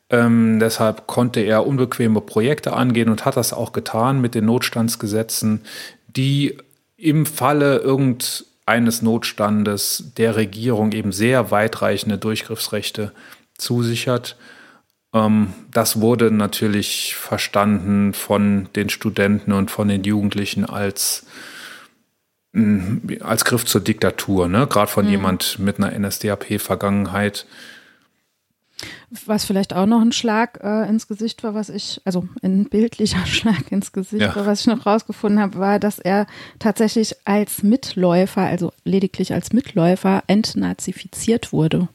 Ähm, deshalb konnte er unbequeme Projekte angehen und hat das auch getan mit den Notstandsgesetzen, die im Falle irgend eines Notstandes der Regierung eben sehr weitreichende Durchgriffsrechte zusichert. Ähm, das wurde natürlich verstanden von den Studenten und von den Jugendlichen als, mm, als Griff zur Diktatur, ne? gerade von mhm. jemand mit einer NSDAP-Vergangenheit. Was vielleicht auch noch ein Schlag äh, ins Gesicht war, was ich, also ein bildlicher [laughs] Schlag ins Gesicht ja. war, was ich noch rausgefunden habe, war, dass er tatsächlich als Mitläufer, also lediglich als Mitläufer, entnazifiziert wurde.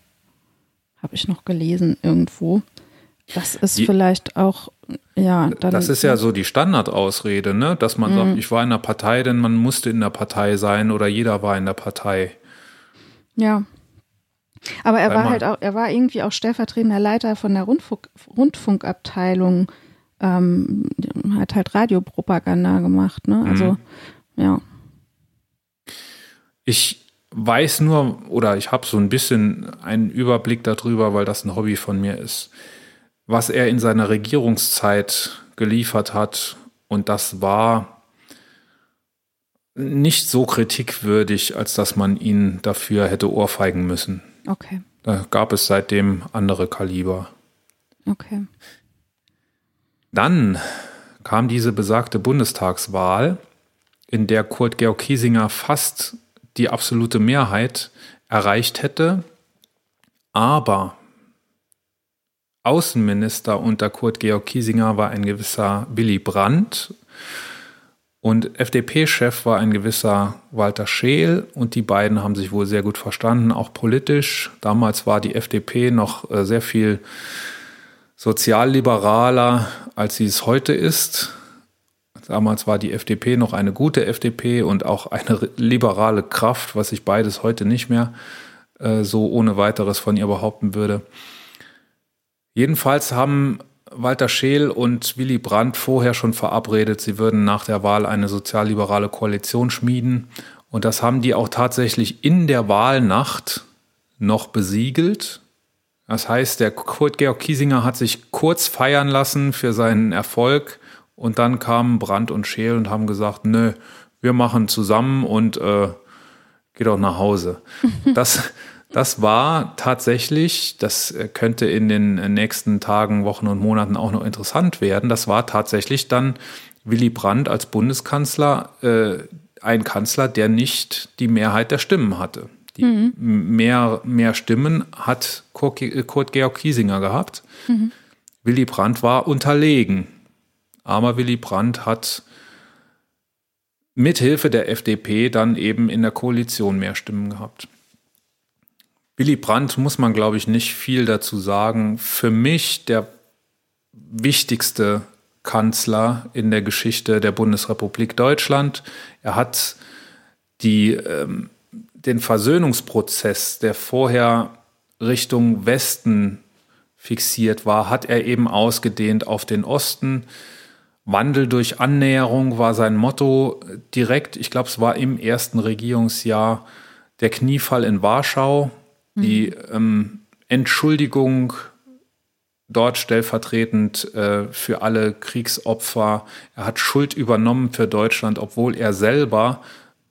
Habe ich noch gelesen irgendwo. Das ist die, vielleicht auch, ja. Dann, das ist ja so die Standardausrede, ne? dass man sagt, mhm. ich war in der Partei, denn man musste in der Partei sein oder jeder war in der Partei. Ja, aber er war halt auch, er war irgendwie auch stellvertretender Leiter von der Rundfunk, Rundfunkabteilung, ähm, hat halt Radiopropaganda gemacht, ne? Also, mhm. ja. Ich weiß nur, oder ich habe so ein bisschen einen Überblick darüber, weil das ein Hobby von mir ist, was er in seiner Regierungszeit geliefert hat. Und das war nicht so kritikwürdig, als dass man ihn dafür hätte ohrfeigen müssen. Okay. Da gab es seitdem andere Kaliber. Okay. Dann kam diese besagte Bundestagswahl, in der Kurt Georg Kiesinger fast die absolute Mehrheit erreicht hätte, aber Außenminister unter Kurt Georg Kiesinger war ein gewisser Willy Brandt und FDP-Chef war ein gewisser Walter Scheel und die beiden haben sich wohl sehr gut verstanden, auch politisch. Damals war die FDP noch äh, sehr viel sozialliberaler, als sie es heute ist. Damals war die FDP noch eine gute FDP und auch eine liberale Kraft, was ich beides heute nicht mehr äh, so ohne weiteres von ihr behaupten würde. Jedenfalls haben Walter Scheel und Willy Brandt vorher schon verabredet, sie würden nach der Wahl eine sozialliberale Koalition schmieden. Und das haben die auch tatsächlich in der Wahlnacht noch besiegelt. Das heißt, der Kurt Georg Kiesinger hat sich kurz feiern lassen für seinen Erfolg und dann kamen Brandt und Scheel und haben gesagt, nö, wir machen zusammen und äh, geht auch nach Hause. [laughs] Das, das war tatsächlich, das äh, könnte in den äh, nächsten Tagen, Wochen und Monaten auch noch interessant werden, das war tatsächlich dann Willy Brandt als Bundeskanzler äh, ein Kanzler, der nicht die Mehrheit der Stimmen hatte. Die mhm. mehr, mehr Stimmen hat Kurt, äh, Kurt Georg Kiesinger gehabt. Mhm. Willy Brandt war unterlegen. Aber Willy Brandt hat mithilfe der FDP dann eben in der Koalition mehr Stimmen gehabt. Willy Brandt muss man, glaube ich, nicht viel dazu sagen. Für mich der wichtigste Kanzler in der Geschichte der Bundesrepublik Deutschland. Er hat die, ähm, den Versöhnungsprozess, der vorher Richtung Westen fixiert war, hat er eben ausgedehnt auf den Osten. Wandel durch Annäherung war sein Motto direkt, ich glaube, es war im ersten Regierungsjahr der Kniefall in Warschau, die ähm, Entschuldigung dort stellvertretend äh, für alle Kriegsopfer. Er hat Schuld übernommen für Deutschland, obwohl er selber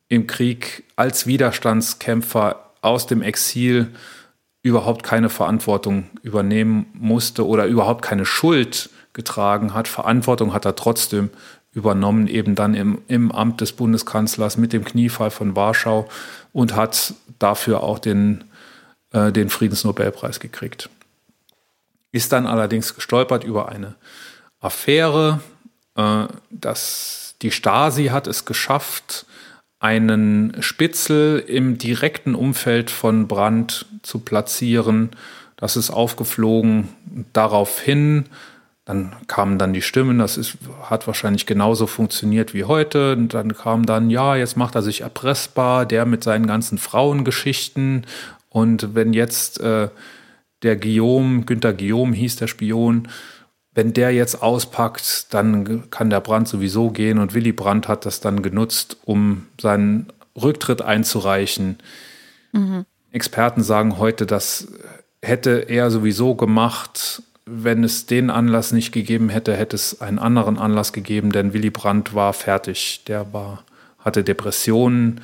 im Krieg als Widerstandskämpfer aus dem Exil überhaupt keine Verantwortung übernehmen musste oder überhaupt keine Schuld getragen hat. Verantwortung hat er trotzdem übernommen, eben dann im, im Amt des Bundeskanzlers mit dem Kniefall von Warschau und hat dafür auch den äh, den Friedensnobelpreis gekriegt. Ist dann allerdings gestolpert über eine Affäre äh, dass die Stasi hat es geschafft, einen Spitzel im direkten Umfeld von Brandt zu platzieren. Das ist aufgeflogen. Daraufhin, dann kamen dann die Stimmen, das ist, hat wahrscheinlich genauso funktioniert wie heute. Und dann kam dann, ja, jetzt macht er sich erpressbar, der mit seinen ganzen Frauengeschichten. Und wenn jetzt äh, der Guillaume, Günther Guillaume hieß der Spion, wenn der jetzt auspackt, dann kann der Brandt sowieso gehen und Willy Brandt hat das dann genutzt, um seinen Rücktritt einzureichen. Mhm. Experten sagen heute, das hätte er sowieso gemacht, wenn es den Anlass nicht gegeben hätte, hätte es einen anderen Anlass gegeben, denn Willy Brandt war fertig. Der war, hatte Depressionen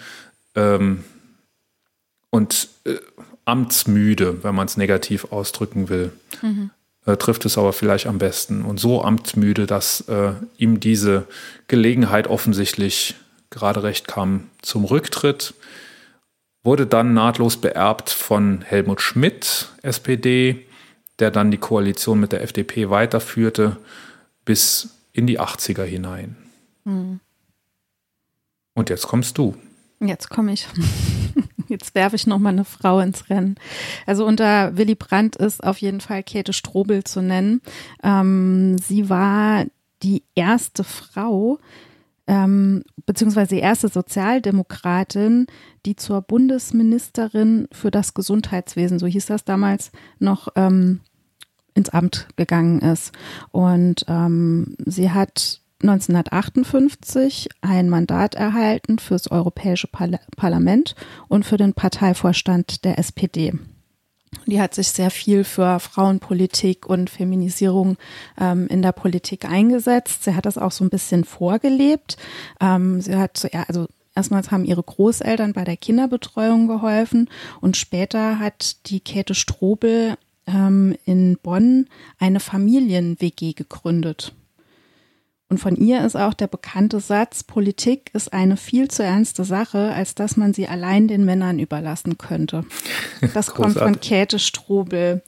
ähm, und äh, amtsmüde, wenn man es negativ ausdrücken will. Mhm äh, trifft es aber vielleicht am besten. Und so amtsmüde, dass äh, ihm diese Gelegenheit offensichtlich gerade recht kam zum Rücktritt. Wurde dann nahtlos beerbt von Helmut Schmidt, SPD, der dann die Koalition mit der FDP weiterführte bis in die 80er hinein. Mhm. Und jetzt kommst du. Jetzt komme ich. [laughs] Jetzt werfe ich nochmal eine Frau ins Rennen. Also unter Willy Brandt ist auf jeden Fall Käthe Strobel zu nennen. Ähm, sie war die erste Frau, ähm, beziehungsweise die erste Sozialdemokratin, die zur Bundesministerin für das Gesundheitswesen, so hieß das damals, noch ähm, ins Amt gegangen ist. Und ähm, sie hat 1958 ein Mandat erhalten fürs Europäische Parlament und für den Parteivorstand der SPD. Die hat sich sehr viel für Frauenpolitik und Feminisierung ähm, in der Politik eingesetzt. Sie hat das auch so ein bisschen vorgelebt. Ähm, sie hat so, ja, also erstmals haben ihre Großeltern bei der Kinderbetreuung geholfen und später hat die Käthe Strobel ähm, in Bonn eine Familien-WG gegründet. Und von ihr ist auch der bekannte Satz, Politik ist eine viel zu ernste Sache, als dass man sie allein den Männern überlassen könnte. Das kommt von Käthe Strobel.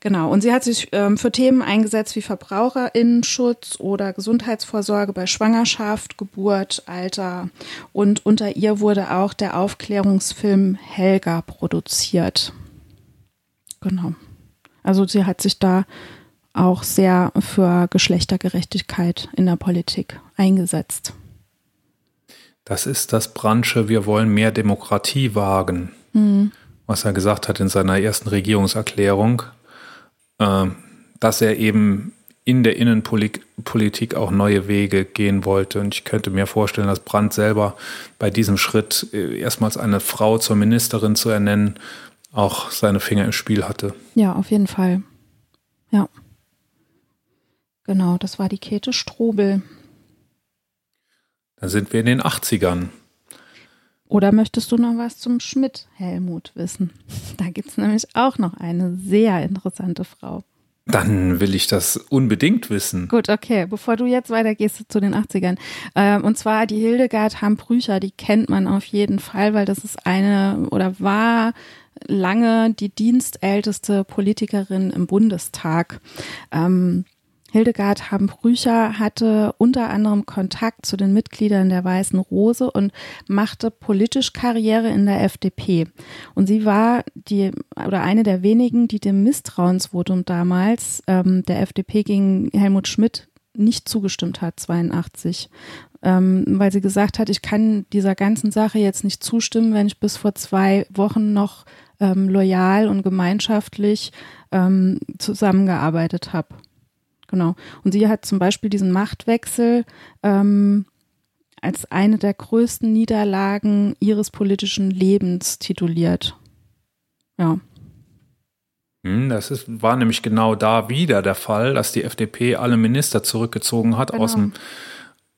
Genau, und sie hat sich ähm, für Themen eingesetzt wie Verbraucherinnenschutz oder Gesundheitsvorsorge bei Schwangerschaft, Geburt, Alter. Und unter ihr wurde auch der Aufklärungsfilm Helga produziert. Genau. Also sie hat sich da auch sehr für Geschlechtergerechtigkeit in der Politik eingesetzt. Das ist das Branche, wir wollen mehr Demokratie wagen, mhm. was er gesagt hat in seiner ersten Regierungserklärung, äh, dass er eben in der Innenpolitik auch neue Wege gehen wollte. Und ich könnte mir vorstellen, dass Brandt selber bei diesem Schritt, äh, erstmals eine Frau zur Ministerin zu ernennen, auch seine Finger im Spiel hatte. Ja, auf jeden Fall. Ja. Genau, das war die Käthe Strobel. Da sind wir in den 80ern. Oder möchtest du noch was zum Schmidt Helmut wissen? [laughs] Da gibt es nämlich auch noch eine sehr interessante Frau. Dann will ich das unbedingt wissen. Gut, okay. Bevor du jetzt weitergehst zu den 80ern. Ähm, und zwar die Hildegard Hamprücher, die kennt man auf jeden Fall, weil das ist eine oder war lange die dienstälteste Politikerin im Bundestag. Ähm, Hildegard Hambrücher hatte unter anderem Kontakt zu den Mitgliedern der Weißen Rose und machte politisch Karriere in der FDP. Und sie war die oder eine der wenigen, die dem Misstrauensvotum damals ähm, der FDP gegen Helmut Schmidt nicht zugestimmt hat, 82 ähm, weil sie gesagt hat, ich kann dieser ganzen Sache jetzt nicht zustimmen, wenn ich bis vor zwei Wochen noch ähm, loyal und gemeinschaftlich ähm, zusammengearbeitet habe. Genau. Und sie hat zum Beispiel diesen Machtwechsel ähm, als eine der größten Niederlagen ihres politischen Lebens tituliert. Ja. Hm, das ist, war nämlich genau da wieder der Fall, dass die FDP alle Minister zurückgezogen hat genau. aus, dem,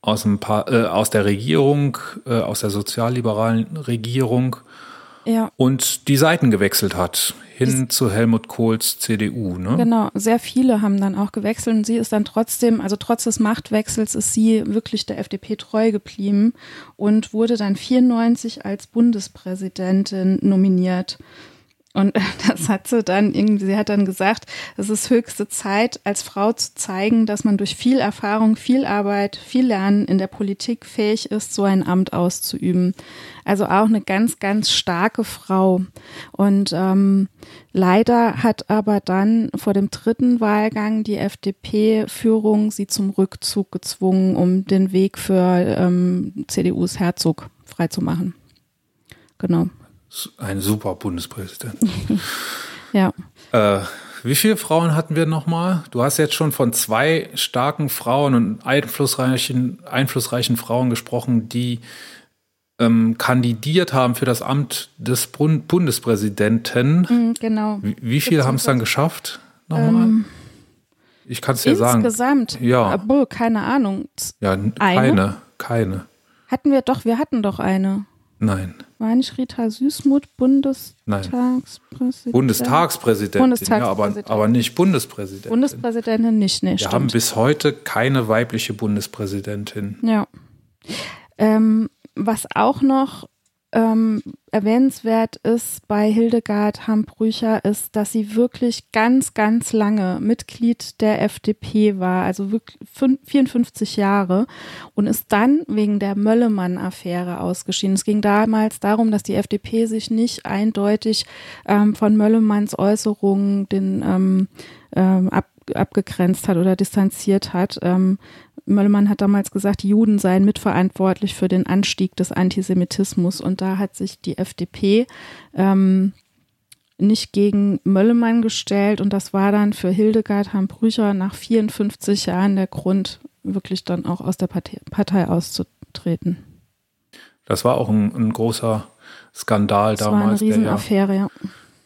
aus, dem, äh, aus der Regierung, äh, aus der sozialliberalen Regierung ja. und die Seiten gewechselt hat hin zu Helmut Kohls CDU, ne? Genau, sehr viele haben dann auch gewechselt und sie ist dann trotzdem, also trotz des Machtwechsels ist sie wirklich der FDP treu geblieben und wurde dann 94 als Bundespräsidentin nominiert. Und [laughs] das hat sie dann irgendwie, sie hat dann gesagt, es ist höchste Zeit, als Frau zu zeigen, dass man durch viel Erfahrung, viel Arbeit, viel Lernen in der Politik fähig ist, so ein Amt auszuüben. Also auch eine ganz, ganz starke Frau. Und ähm, leider hat aber dann vor dem dritten Wahlgang die FDP-Führung sie zum Rückzug gezwungen, um den Weg für ähm, CDUs Herzog freizumachen. Genau ein super Bundespräsident. [laughs] ja. Äh, wie viele Frauen hatten wir nochmal? Du hast jetzt schon von zwei starken Frauen und einflussreichen, einflussreichen Frauen gesprochen, die ähm, kandidiert haben für das Amt des Bundespräsidenten. Mhm, genau. Wie, wie viele haben es dann geschafft? Nochmal? Ähm, ich kann es ja sagen. Insgesamt? Ja. Obwohl, keine Ahnung. Ja, eine? keine, keine. Hatten wir doch, wir hatten doch eine. Nein. Nicht Rita Süßmuth Bundestagspräsidentin? Bundestagspräsidentin, Bundestagspräsidentin. Ja, aber, aber nicht Bundespräsidentin. Bundespräsidentin nicht, nee, Wir stimmt. haben bis heute keine weibliche Bundespräsidentin. Ja. Ähm, was auch noch ähm, erwähnenswert ist bei Hildegard Hambrücher, ist, dass sie wirklich ganz, ganz lange Mitglied der FDP war, also wirklich 54 Jahre und ist dann wegen der Möllemann-Affäre ausgeschieden. Es ging damals darum, dass die FDP sich nicht eindeutig ähm, von Möllemanns Äußerungen den ähm, ähm, ab, abgegrenzt hat oder distanziert hat. Ähm, Möllemann hat damals gesagt, die Juden seien mitverantwortlich für den Anstieg des Antisemitismus. Und da hat sich die FDP ähm, nicht gegen Möllemann gestellt. Und das war dann für Hildegard Hambrücher nach 54 Jahren der Grund, wirklich dann auch aus der Partei, Partei auszutreten. Das war auch ein, ein großer Skandal das damals. War eine Riesenaffäre, ja.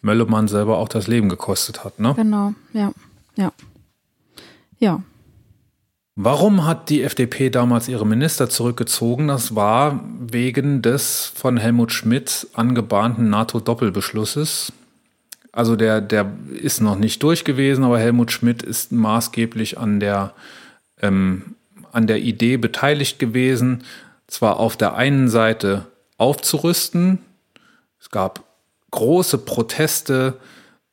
Möllemann selber auch das Leben gekostet hat, ne? Genau, ja, ja. Ja. Warum hat die FDP damals ihre Minister zurückgezogen? Das war wegen des von Helmut Schmidt angebahnten NATO-Doppelbeschlusses. Also der, der ist noch nicht durch gewesen, aber Helmut Schmidt ist maßgeblich an der, ähm, an der Idee beteiligt gewesen, zwar auf der einen Seite aufzurüsten, es gab große Proteste,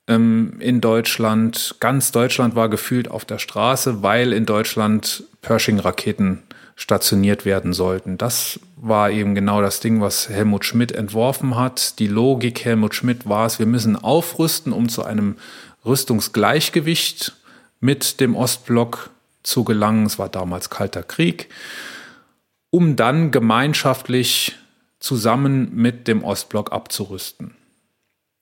in Deutschland. Ganz Deutschland war gefühlt auf der Straße, weil in Deutschland Pershing-Raketen stationiert werden sollten. Das war eben genau das Ding, was Helmut Schmidt entworfen hat. Die Logik Helmut Schmidt war es, wir müssen aufrüsten, um zu einem Rüstungsgleichgewicht mit dem Ostblock zu gelangen. Es war damals Kalter Krieg, um dann gemeinschaftlich zusammen mit dem Ostblock abzurüsten.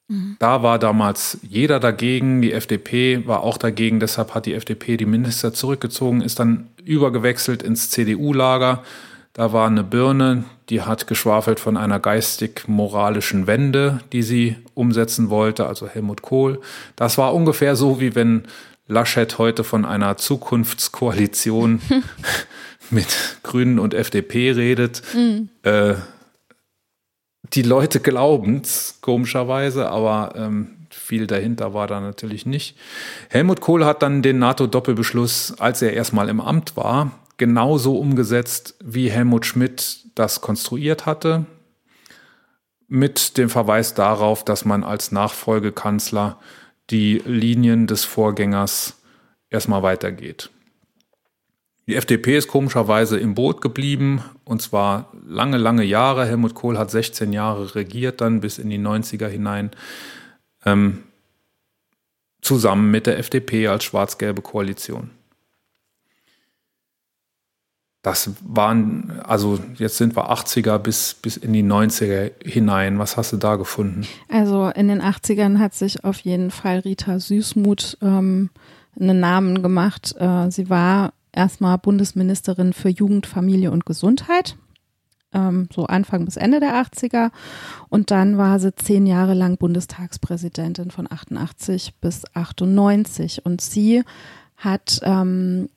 Mhm. Da war damals jeder dagegen, die FDP war auch dagegen, deshalb hat die FDP die Minister zurückgezogen, ist dann übergewechselt ins CDU-Lager. Da war eine Birne, die hat geschwafelt von einer geistig-moralischen Wende, die sie umsetzen wollte, also Helmut Kohl. Das war ungefähr so, wie wenn Laschet heute von einer Zukunftskoalition [laughs] [laughs] mit Grünen und FDP redet. Mhm. Äh, die Leute glauben es, komischerweise, aber ähm, viel dahinter war da natürlich nicht. Helmut Kohl hat dann den NATO-Doppelbeschluss, als er erstmal im Amt war, genauso umgesetzt, wie Helmut Schmidt das konstruiert hatte, mit dem Verweis darauf, dass man als Nachfolgekanzler die Linien des Vorgängers erstmal weitergeht. Die FDP ist komischerweise im Boot geblieben und zwar lange, lange Jahre. Helmut Kohl hat 16 Jahre regiert, dann bis in die 90er hinein, ähm, zusammen mit der FDP als schwarz-gelbe Koalition. Das waren, also jetzt sind wir 80er bis, bis in die 90er hinein. Was hast du da gefunden? Also in den 80ern hat sich auf jeden Fall Rita Süßmuth ähm, einen Namen gemacht. Äh, sie war erstmal Bundesministerin für Jugend, Familie und Gesundheit, ähm, so Anfang bis Ende der 80er. Und dann war sie zehn Jahre lang Bundestagspräsidentin von 88 bis 98. Und sie hat ähm,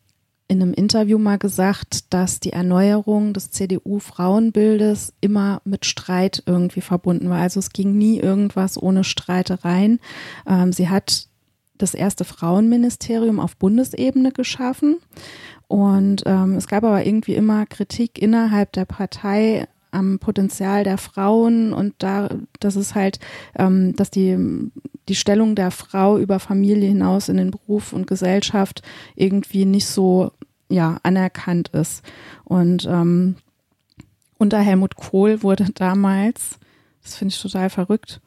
in einem Interview mal gesagt, dass die Erneuerung des CDU-Frauenbildes immer mit Streit irgendwie verbunden war. Also es ging nie irgendwas ohne Streitereien. Ähm, sie hat das erste Frauenministerium auf Bundesebene geschaffen. Und ähm, es gab aber irgendwie immer Kritik innerhalb der Partei am Potenzial der Frauen und da, dass es halt, ähm, dass die, die Stellung der Frau über Familie hinaus in den Beruf und Gesellschaft irgendwie nicht so, ja, anerkannt ist. Und ähm, unter Helmut Kohl wurde damals, das finde ich total verrückt,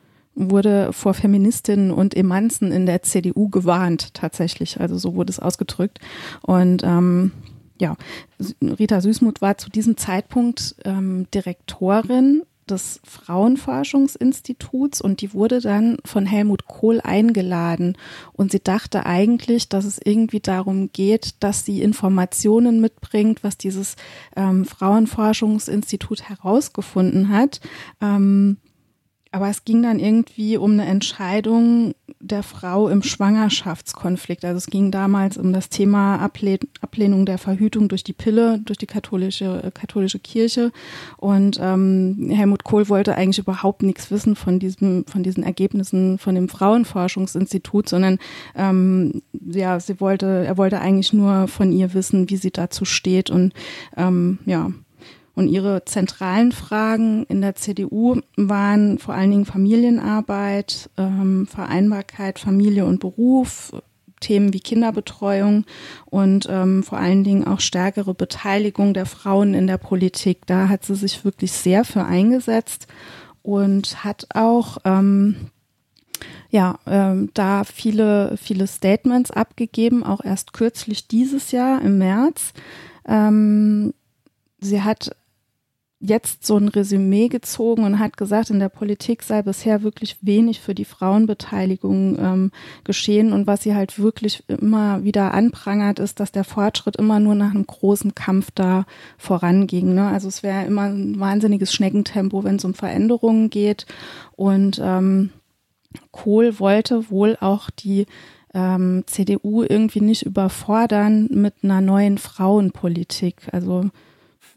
wurde vor Feministinnen und Emanzen in der CDU gewarnt, tatsächlich. Also so wurde es ausgedrückt. Und ähm, ja, Rita Süßmuth war zu diesem Zeitpunkt ähm, Direktorin des Frauenforschungsinstituts und die wurde dann von Helmut Kohl eingeladen und sie dachte eigentlich, dass es irgendwie darum geht, dass sie Informationen mitbringt, was dieses ähm, Frauenforschungsinstitut herausgefunden hat. Ähm, aber es ging dann irgendwie um eine Entscheidung der Frau im Schwangerschaftskonflikt. Also es ging damals um das Thema Ablehn Ablehnung der Verhütung durch die Pille, durch die katholische, äh, katholische Kirche. Und ähm, Helmut Kohl wollte eigentlich überhaupt nichts wissen von diesem, von diesen Ergebnissen von dem Frauenforschungsinstitut, sondern ähm, ja, sie wollte, er wollte eigentlich nur von ihr wissen, wie sie dazu steht. Und ähm, ja, und ihre zentralen Fragen in der CDU waren vor allen Dingen Familienarbeit, ähm, Vereinbarkeit, Familie und Beruf, Themen wie Kinderbetreuung und ähm, vor allen Dingen auch stärkere Beteiligung der Frauen in der Politik. Da hat sie sich wirklich sehr für eingesetzt und hat auch ähm, ja, ähm, da viele, viele Statements abgegeben, auch erst kürzlich dieses Jahr im März. Ähm, sie hat jetzt so ein Resümee gezogen und hat gesagt, in der Politik sei bisher wirklich wenig für die Frauenbeteiligung ähm, geschehen. Und was sie halt wirklich immer wieder anprangert, ist, dass der Fortschritt immer nur nach einem großen Kampf da voranging. Ne? Also es wäre immer ein wahnsinniges Schneckentempo, wenn es um Veränderungen geht. Und ähm, Kohl wollte wohl auch die ähm, CDU irgendwie nicht überfordern mit einer neuen Frauenpolitik. Also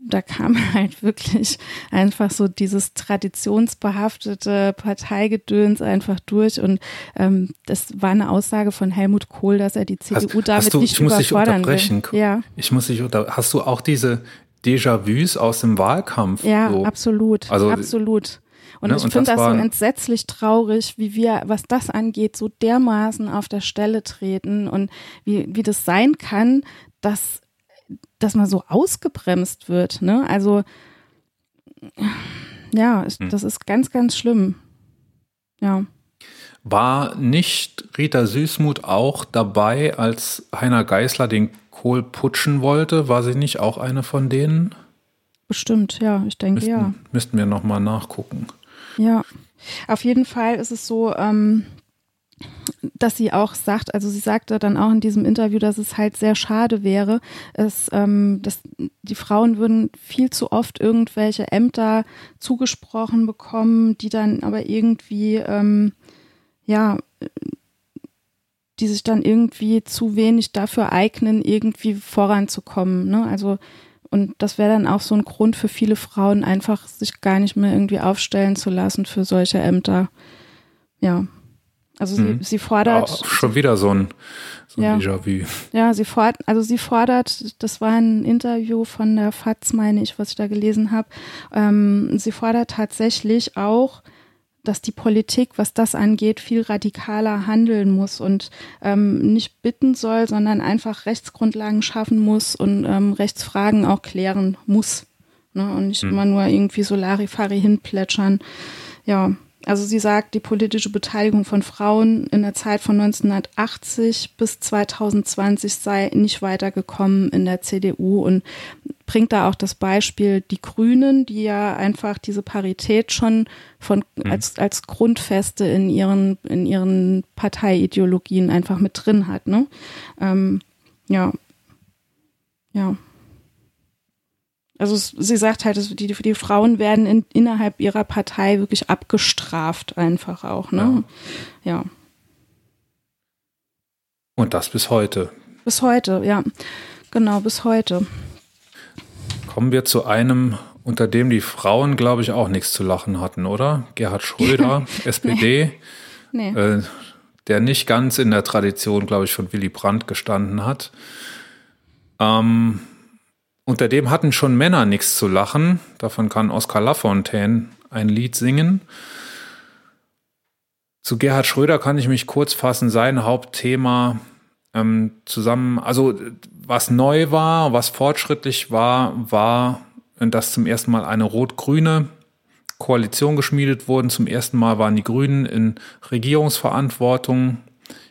da kam [laughs] halt wirklich einfach so dieses traditionsbehaftete Parteigedöns einfach durch und ähm, das war eine Aussage von Helmut Kohl, dass er die CDU hast, damit hast du, nicht ich muss überfordern dich unterbrechen. will. Ja. Ich muss dich unter hast du auch diese Déjà-vus aus dem Wahlkampf? Ja, so? absolut, also, absolut. Und ne, ich finde das, das so entsetzlich traurig, wie wir, was das angeht, so dermaßen auf der Stelle treten und wie, wie das sein kann, dass dass man so ausgebremst wird. Ne? Also ja, hm. das ist ganz, ganz schlimm. Ja. War nicht Rita Süßmuth auch dabei, als Heiner Geißler den Kohl putschen wollte? War sie nicht auch eine von denen? Bestimmt, ja, ich denke müssten, ja. Müssten wir nochmal nachgucken. Ja, auf jeden Fall ist es so, ähm, dass sie auch sagt, also sie sagte dann auch in diesem Interview, dass es halt sehr schade wäre, es, ähm, dass die Frauen würden viel zu oft irgendwelche Ämter zugesprochen bekommen, die dann aber irgendwie, ähm, ja, die sich dann irgendwie zu wenig dafür eignen, irgendwie voranzukommen. Ne? Also und das wäre dann auch so ein Grund für viele Frauen, einfach sich gar nicht mehr irgendwie aufstellen zu lassen für solche Ämter. Ja. Also sie, mhm. sie fordert. Ja, schon wieder so ein, so ein ja, Déjà-vu. Ja, sie fordert, also sie fordert, das war ein Interview von der FAZ, meine ich, was ich da gelesen habe. Ähm, sie fordert tatsächlich auch, dass die Politik, was das angeht, viel radikaler handeln muss und ähm, nicht bitten soll, sondern einfach Rechtsgrundlagen schaffen muss und ähm, Rechtsfragen auch klären muss. Ne? Und nicht mhm. immer nur irgendwie so Larifari hinplätschern. Ja, also sie sagt, die politische Beteiligung von Frauen in der Zeit von 1980 bis 2020 sei nicht weitergekommen in der CDU und bringt da auch das Beispiel die Grünen, die ja einfach diese Parität schon von mhm. als als Grundfeste in ihren in ihren Parteiideologien einfach mit drin hat. Ne? Ähm, ja, ja. Also sie sagt halt, die, die Frauen werden in, innerhalb ihrer Partei wirklich abgestraft, einfach auch. Ne? Ja. ja. Und das bis heute. Bis heute, ja. Genau, bis heute. Kommen wir zu einem, unter dem die Frauen, glaube ich, auch nichts zu lachen hatten, oder? Gerhard Schröder, SPD, [laughs] nee. Nee. Äh, der nicht ganz in der Tradition, glaube ich, von Willy Brandt gestanden hat. Ähm, unter dem hatten schon Männer nichts zu lachen. Davon kann Oskar Lafontaine ein Lied singen. Zu Gerhard Schröder kann ich mich kurz fassen. Sein Hauptthema ähm, zusammen, also was neu war, was fortschrittlich war, war, dass zum ersten Mal eine rot-grüne Koalition geschmiedet wurde. Zum ersten Mal waren die Grünen in Regierungsverantwortung.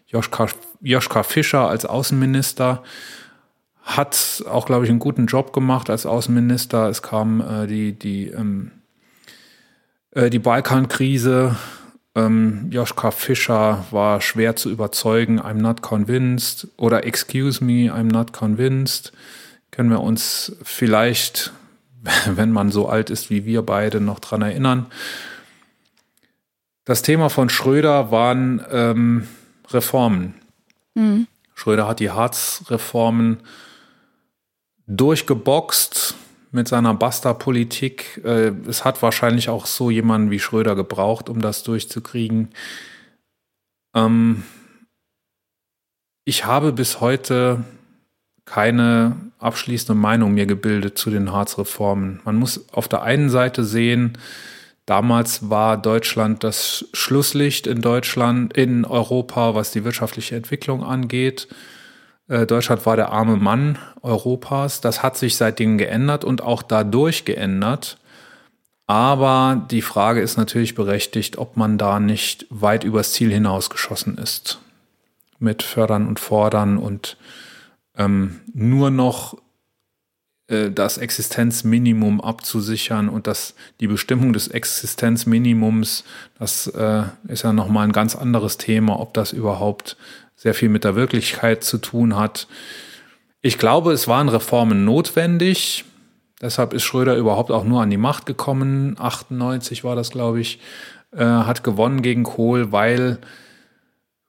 Joschka, Joschka Fischer als Außenminister hat auch, glaube ich, einen guten Job gemacht als Außenminister. Es kam äh, die, die, ähm, äh, die Balkankrise. Ähm, Joschka Fischer war schwer zu überzeugen. I'm not convinced. Oder excuse me, I'm not convinced. Können wir uns vielleicht, [laughs] wenn man so alt ist wie wir beide, noch dran erinnern. Das Thema von Schröder waren ähm, Reformen. Mhm. Schröder hat die Harz-Reformen durchgeboxt mit seiner Basta-Politik. Äh, es hat wahrscheinlich auch so jemanden wie Schröder gebraucht, um das durchzukriegen. Ähm, ich habe bis heute keine abschließende Meinung mir gebildet zu den Harz-Reformen. Man muss auf der einen Seite sehen, damals war Deutschland das Schlusslicht in Deutschland, in Europa, was die wirtschaftliche Entwicklung angeht. Äh, Deutschland war der arme Mann Europas. Das hat sich seitdem geändert und auch dadurch geändert. Aber die Frage ist natürlich berechtigt, ob man da nicht weit übers Ziel hinausgeschossen ist. Mit Fördern und Fordern und ähm, nur noch äh, das Existenzminimum abzusichern und das, die Bestimmung des Existenzminimums, das äh, ist ja nochmal ein ganz anderes Thema, ob das überhaupt sehr viel mit der Wirklichkeit zu tun hat. Ich glaube, es waren Reformen notwendig. Deshalb ist Schröder überhaupt auch nur an die Macht gekommen. 98 war das, glaube ich. Äh, hat gewonnen gegen Kohl, weil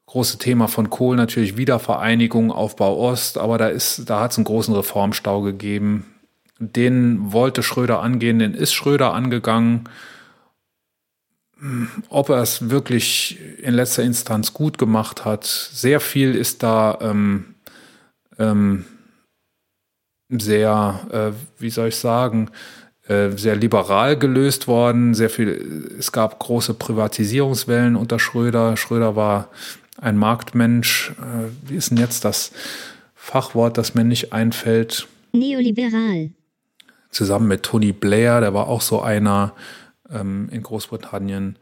große Thema von Kohl natürlich Wiedervereinigung, Aufbau Ost, aber da ist, da hat es einen großen Reformstau gegeben. Den wollte Schröder angehen, den ist Schröder angegangen. Ob er es wirklich in letzter Instanz gut gemacht hat, sehr viel ist da ähm, ähm, sehr, äh, wie soll ich sagen, äh, sehr liberal gelöst worden. Sehr viel, es gab große Privatisierungswellen unter Schröder. Schröder war ein Marktmensch. Äh, wie ist denn jetzt das Fachwort, das mir nicht einfällt? Neoliberal. Zusammen mit Tony Blair, der war auch so einer ähm, in Großbritannien.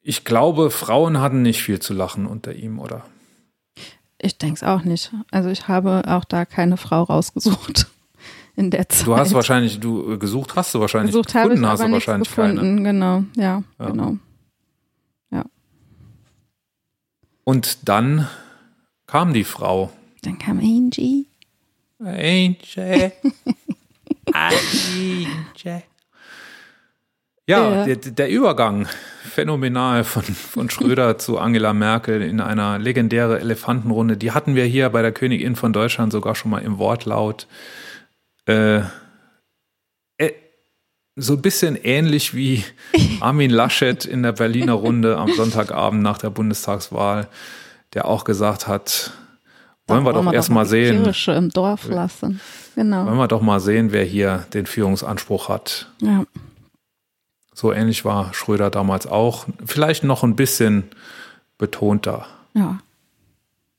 Ich glaube, Frauen hatten nicht viel zu lachen unter ihm, oder? Ich denke es auch nicht. Also ich habe auch da keine Frau rausgesucht [laughs] in der Zeit. Du hast wahrscheinlich, du gesucht hast du wahrscheinlich gesucht gefunden, habe ich hast du wahrscheinlich gefunden. keine. Genau, ja, ja, genau. Ja. Und dann kam die Frau. Dann kam Angie. Angie. [laughs] Angie. Ja, der, der, Übergang phänomenal von, von Schröder [laughs] zu Angela Merkel in einer legendäre Elefantenrunde. Die hatten wir hier bei der Königin von Deutschland sogar schon mal im Wortlaut. Äh, äh, so ein bisschen ähnlich wie [laughs] Armin Laschet in der Berliner Runde am [laughs] Sonntagabend nach der Bundestagswahl, der auch gesagt hat, wollen wir doch erstmal sehen. Kirche im Dorf lassen. Genau. Wollen wir doch mal sehen, wer hier den Führungsanspruch hat. Ja. So ähnlich war Schröder damals auch. Vielleicht noch ein bisschen betonter. Ja.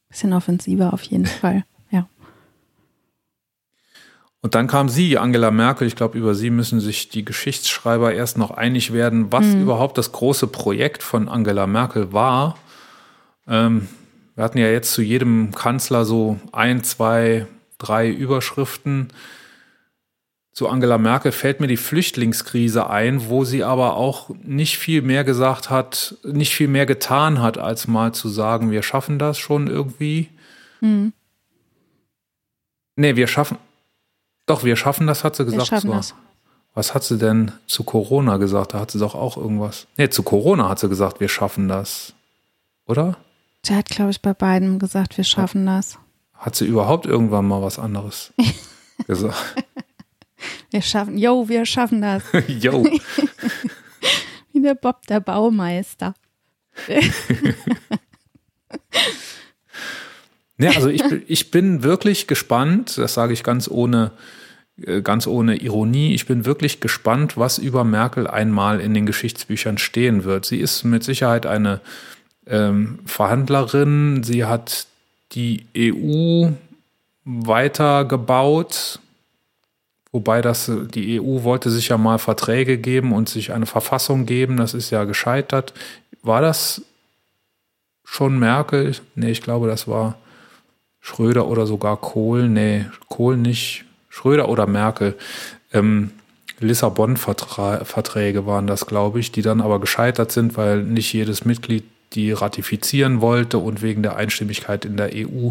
Bisschen offensiver auf jeden [laughs] Fall. Ja. Und dann kam sie, Angela Merkel. Ich glaube, über sie müssen sich die Geschichtsschreiber erst noch einig werden, was mhm. überhaupt das große Projekt von Angela Merkel war. Ähm, wir hatten ja jetzt zu jedem Kanzler so ein, zwei, drei Überschriften. Zu Angela Merkel fällt mir die Flüchtlingskrise ein, wo sie aber auch nicht viel mehr gesagt hat, nicht viel mehr getan hat, als mal zu sagen, wir schaffen das schon irgendwie. Mhm. Nee, wir schaffen. Doch, wir schaffen das, hat sie gesagt. Wir schaffen das. Was hat sie denn zu Corona gesagt? Da hat sie doch auch irgendwas. Nee, zu Corona hat sie gesagt, wir schaffen das. Oder? Sie hat, glaube ich, bei beiden gesagt, wir schaffen das. Hat sie überhaupt irgendwann mal was anderes [laughs] gesagt? Wir schaffen, yo, wir schaffen das. [laughs] yo. [laughs] Wie der Bob, der Baumeister. [laughs] Ja, also ich, ich bin wirklich gespannt, das sage ich ganz ohne, äh, ganz ohne Ironie, ich bin wirklich gespannt, was über Merkel einmal in den Geschichtsbüchern stehen wird. Sie ist mit Sicherheit eine ähm, Verhandlerin, sie hat die EU weitergebaut, wobei das, die EU wollte sich ja mal Verträge geben und sich eine Verfassung geben, das ist ja gescheitert. War das schon Merkel? Nee, ich glaube, das war Schröder oder sogar Kohl. Nee, Kohl nicht. Schröder oder Merkel. Ähm, Lissabon-Verträge waren das, glaube ich, die dann aber gescheitert sind, weil nicht jedes Mitglied die ratifizieren wollte und wegen der Einstimmigkeit in der EU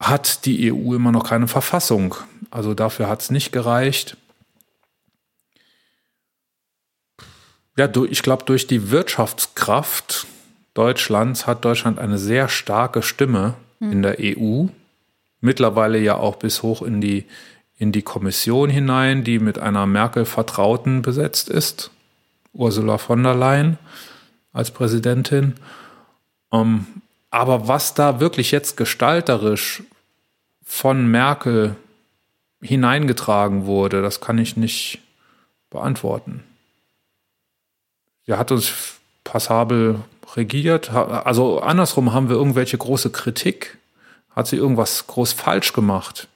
hat die EU immer noch keine Verfassung. Also dafür hat es nicht gereicht. Ja, ich glaube, durch die Wirtschaftskraft Deutschlands hat Deutschland eine sehr starke Stimme mhm. in der EU. Mittlerweile ja auch bis hoch in die, in die Kommission hinein, die mit einer Merkel-Vertrauten besetzt ist. Ursula von der Leyen als Präsidentin. Ähm, aber was da wirklich jetzt gestalterisch von Merkel hineingetragen wurde, das kann ich nicht beantworten. Sie hat uns passabel regiert. Also andersrum haben wir irgendwelche große Kritik. Hat sie irgendwas groß falsch gemacht?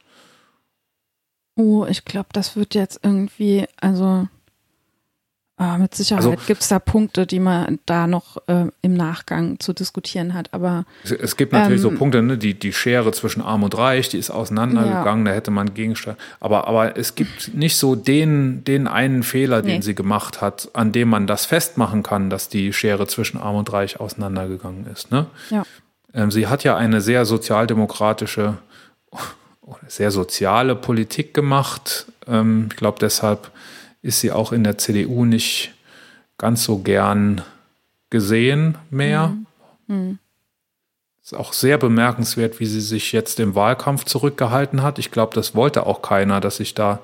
Oh, ich glaube, das wird jetzt irgendwie, also Ah, mit Sicherheit also, gibt es da Punkte, die man da noch äh, im Nachgang zu diskutieren hat. Aber es, es gibt natürlich ähm, so Punkte, ne? die, die Schere zwischen Arm und Reich, die ist auseinandergegangen, ja. da hätte man gegensteuern. Aber, aber es gibt nicht so den, den einen Fehler, den nee. sie gemacht hat, an dem man das festmachen kann, dass die Schere zwischen Arm und Reich auseinandergegangen ist. Ne? Ja. Ähm, sie hat ja eine sehr sozialdemokratische, sehr soziale Politik gemacht. Ähm, ich glaube deshalb ist sie auch in der CDU nicht ganz so gern gesehen mehr. Mhm. Mhm. Ist auch sehr bemerkenswert, wie sie sich jetzt im Wahlkampf zurückgehalten hat. Ich glaube, das wollte auch keiner, dass sich da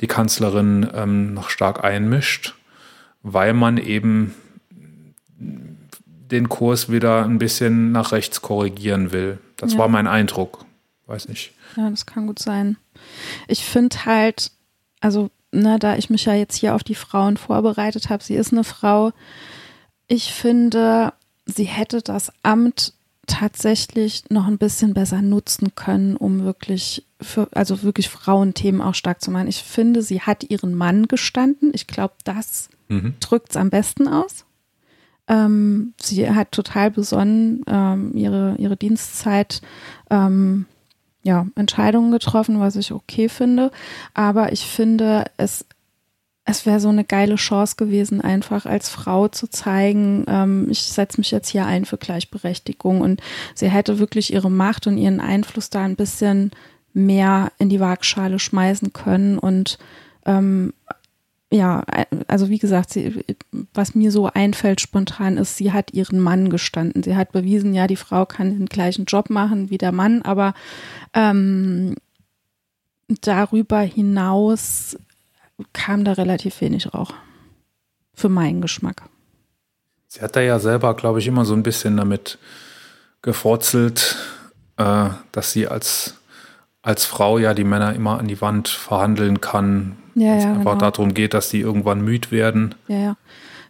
die Kanzlerin ähm, noch stark einmischt, weil man eben den Kurs wieder ein bisschen nach rechts korrigieren will. Das ja. war mein Eindruck. Weiß nicht. Ja, das kann gut sein. Ich finde halt, also ne, da ich mich ja jetzt hier auf die Frauen vorbereitet habe, sie ist eine Frau. Ich finde, sie hätte das Amt tatsächlich noch ein bisschen besser nutzen können, um wirklich für, also wirklich Frauenthemen auch stark zu machen. Ich finde, sie hat ihren Mann gestanden. Ich glaube, das mhm. drückt es am besten aus. Ähm, sie hat total besonnen ähm, ihre, ihre Dienstzeit ähm, ja, Entscheidungen getroffen, was ich okay finde. Aber ich finde, es, es wäre so eine geile Chance gewesen, einfach als Frau zu zeigen, ähm, ich setze mich jetzt hier ein für Gleichberechtigung. Und sie hätte wirklich ihre Macht und ihren Einfluss da ein bisschen mehr in die Waagschale schmeißen können und ähm, ja, also wie gesagt, sie, was mir so einfällt spontan ist, sie hat ihren Mann gestanden. Sie hat bewiesen, ja, die Frau kann den gleichen Job machen wie der Mann, aber ähm, darüber hinaus kam da relativ wenig Rauch. Für meinen Geschmack. Sie hat da ja selber, glaube ich, immer so ein bisschen damit geforzelt, äh, dass sie als, als Frau ja die Männer immer an die Wand verhandeln kann, ja, es ja, einfach genau. darum geht, dass die irgendwann müd werden. Ja, ja.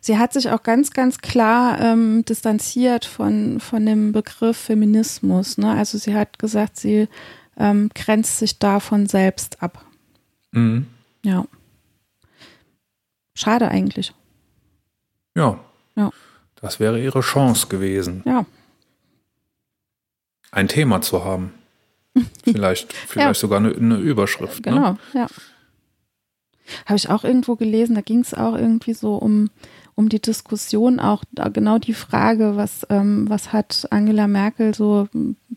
Sie hat sich auch ganz, ganz klar ähm, distanziert von, von dem Begriff Feminismus. Ne? Also sie hat gesagt, sie ähm, grenzt sich davon selbst ab. Mhm. Ja. Schade eigentlich. Ja. Ja. Das wäre ihre Chance gewesen. Ja. Ein Thema zu haben. [laughs] Vielleicht, vielleicht ja. sogar eine, eine Überschrift. Ne? Genau, ne? ja. Habe ich auch irgendwo gelesen, da ging es auch irgendwie so um, um die Diskussion, auch genau die Frage, was, ähm, was hat Angela Merkel so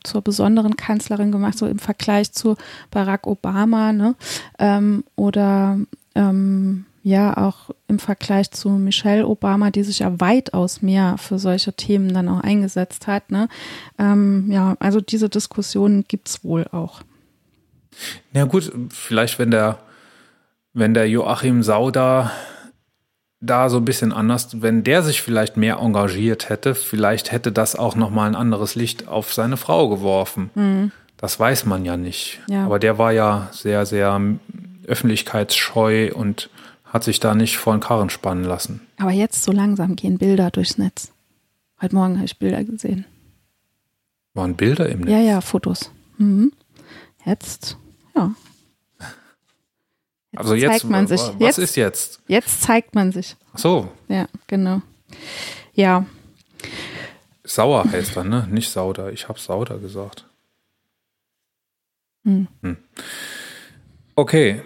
zur besonderen Kanzlerin gemacht, so im Vergleich zu Barack Obama, ne? Ähm, oder ähm, ja, auch im Vergleich zu Michelle Obama, die sich ja weitaus mehr für solche Themen dann auch eingesetzt hat. Ne? Ähm, ja, also diese Diskussion gibt es wohl auch. Ja gut, vielleicht wenn der wenn der Joachim Sauder da so ein bisschen anders. Wenn der sich vielleicht mehr engagiert hätte, vielleicht hätte das auch nochmal ein anderes Licht auf seine Frau geworfen. Mhm. Das weiß man ja nicht. Ja. Aber der war ja sehr, sehr öffentlichkeitsscheu und hat sich da nicht vor den Karren spannen lassen. Aber jetzt so langsam gehen Bilder durchs Netz. Heute Morgen habe ich Bilder gesehen. Waren Bilder im Netz? Ja, ja, Fotos. Mhm. Jetzt, ja. Jetzt also jetzt zeigt man sich. Was jetzt, ist jetzt? Jetzt zeigt man sich. Ach so. Ja, genau. Ja. Sauer heißt dann, ne? Nicht Sauder. Ich habe Sauder gesagt. Hm. Hm. Okay.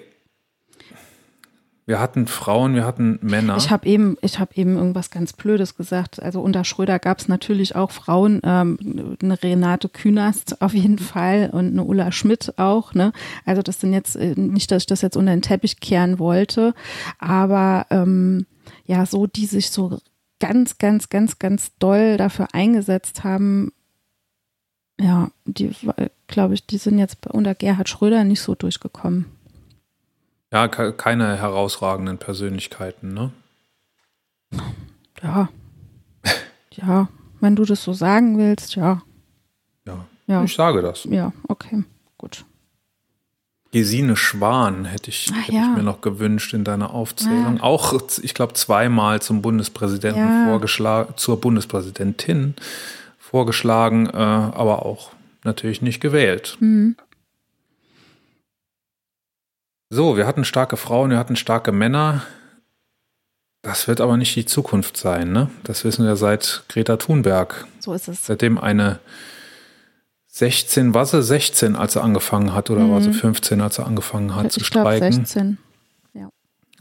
Wir hatten Frauen, wir hatten Männer. Ich habe eben, habe eben irgendwas ganz Blödes gesagt. Also unter Schröder gab es natürlich auch Frauen, ähm, eine Renate Künast auf jeden Fall und eine Ulla Schmidt auch. Ne? Also das sind jetzt äh, nicht, dass ich das jetzt unter den Teppich kehren wollte, aber ähm, ja, so die sich so ganz, ganz, ganz, ganz doll dafür eingesetzt haben. Ja, die, glaube ich, die sind jetzt unter Gerhard Schröder nicht so durchgekommen. Ja, keine herausragenden Persönlichkeiten, ne? Ja. ja, wenn du das so sagen willst, ja. Ja, ja. ich sage das. Ja, okay, gut. Gesine Schwan hätte ich, Ach, hätte ja. ich mir noch gewünscht in deiner Aufzählung. Ja. Auch, ich glaube, zweimal zum Bundespräsidenten ja. vorgeschlagen, zur Bundespräsidentin vorgeschlagen, äh, aber auch natürlich nicht gewählt. Mhm. So, wir hatten starke Frauen, wir hatten starke Männer. Das wird aber nicht die Zukunft sein, ne? Das wissen wir seit Greta Thunberg. So ist es. Seitdem eine 16, war sie 16, als er angefangen hat, oder mhm. war sie 15, als er angefangen hat ich zu glaub, streiken? 16. Ja.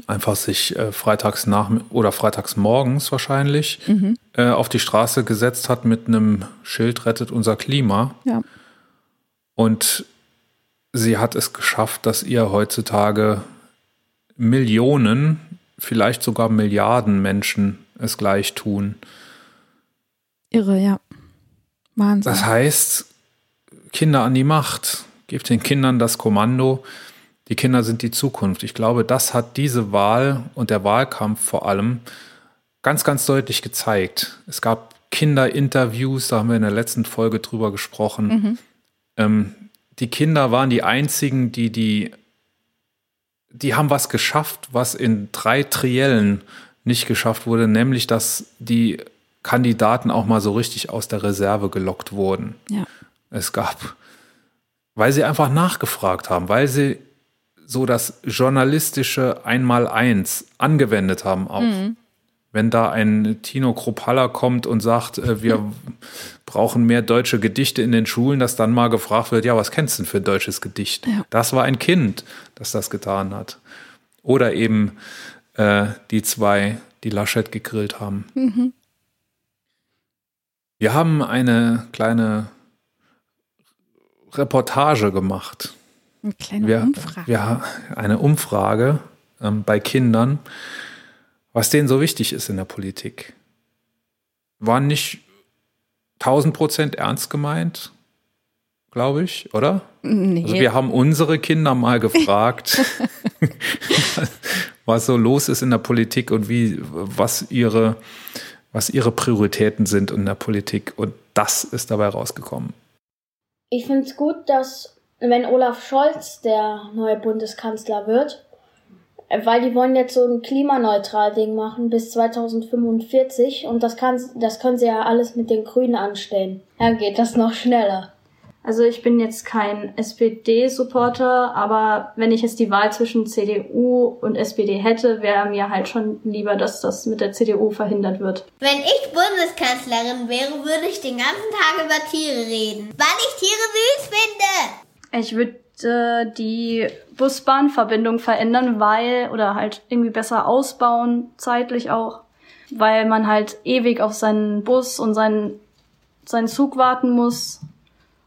Einfach sich äh, freitags nach oder freitags morgens wahrscheinlich mhm. äh, auf die Straße gesetzt hat mit einem Schild rettet unser Klima. Ja. Und sie hat es geschafft, dass ihr heutzutage Millionen, vielleicht sogar Milliarden Menschen es gleich tun. Irre, ja. Wahnsinn. Das heißt, Kinder an die Macht. Gebt den Kindern das Kommando. Die Kinder sind die Zukunft. Ich glaube, das hat diese Wahl und der Wahlkampf vor allem ganz, ganz deutlich gezeigt. Es gab Kinderinterviews, da haben wir in der letzten Folge drüber gesprochen. Mhm. Ähm, die Kinder waren die einzigen, die die, die haben was geschafft, was in drei Triellen nicht geschafft wurde, nämlich dass die Kandidaten auch mal so richtig aus der Reserve gelockt wurden. Ja. Es gab, weil sie einfach nachgefragt haben, weil sie so das journalistische Einmaleins angewendet haben auch. Mhm wenn da ein Tino Kropalla kommt und sagt, äh, wir brauchen mehr deutsche Gedichte in den Schulen, dass dann mal gefragt wird, ja, was kennst du denn für ein deutsches Gedicht? Ja. Das war ein Kind, das das getan hat. Oder eben äh, die zwei, die Laschet gegrillt haben. Mhm. Wir haben eine kleine Reportage gemacht. Eine kleine wir, Umfrage. Ja, eine Umfrage ähm, bei Kindern was denen so wichtig ist in der Politik. War nicht 1000 Prozent ernst gemeint, glaube ich, oder? Nee. Also wir haben unsere Kinder mal gefragt, [laughs] was so los ist in der Politik und wie, was ihre, was ihre Prioritäten sind in der Politik. Und das ist dabei rausgekommen. Ich finde es gut, dass wenn Olaf Scholz der neue Bundeskanzler wird, weil die wollen jetzt so ein klimaneutral Ding machen bis 2045 und das kann, das können sie ja alles mit den Grünen anstellen. Dann geht das noch schneller. Also ich bin jetzt kein SPD-Supporter, aber wenn ich jetzt die Wahl zwischen CDU und SPD hätte, wäre mir halt schon lieber, dass das mit der CDU verhindert wird. Wenn ich Bundeskanzlerin wäre, würde ich den ganzen Tag über Tiere reden, weil ich Tiere süß finde. Ich würde äh, die Bus-Bahn-Verbindung verändern, weil, oder halt irgendwie besser ausbauen, zeitlich auch, weil man halt ewig auf seinen Bus und seinen, seinen Zug warten muss.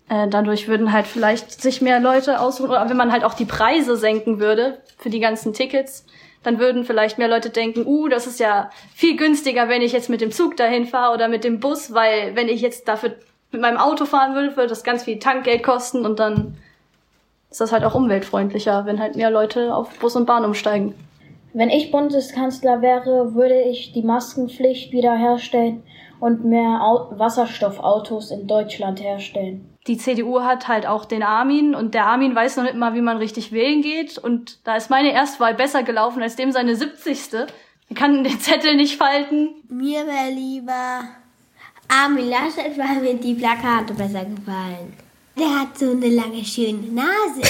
Äh, dadurch würden halt vielleicht sich mehr Leute ausruhen, oder wenn man halt auch die Preise senken würde für die ganzen Tickets, dann würden vielleicht mehr Leute denken, uh, das ist ja viel günstiger, wenn ich jetzt mit dem Zug dahin fahre oder mit dem Bus, weil wenn ich jetzt dafür mit meinem Auto fahren würde, würde das ganz viel Tankgeld kosten und dann ist das halt auch umweltfreundlicher, wenn halt mehr Leute auf Bus und Bahn umsteigen. Wenn ich Bundeskanzler wäre, würde ich die Maskenpflicht wiederherstellen und mehr Au Wasserstoffautos in Deutschland herstellen. Die CDU hat halt auch den Armin und der Armin weiß noch nicht mal, wie man richtig wählen geht. Und da ist meine Erstwahl besser gelaufen als dem seine 70. Er kann den Zettel nicht falten. Mir wäre lieber Armin Laschet, weil mir die Plakate besser gefallen. Der hat so eine lange, schöne Nase. [laughs]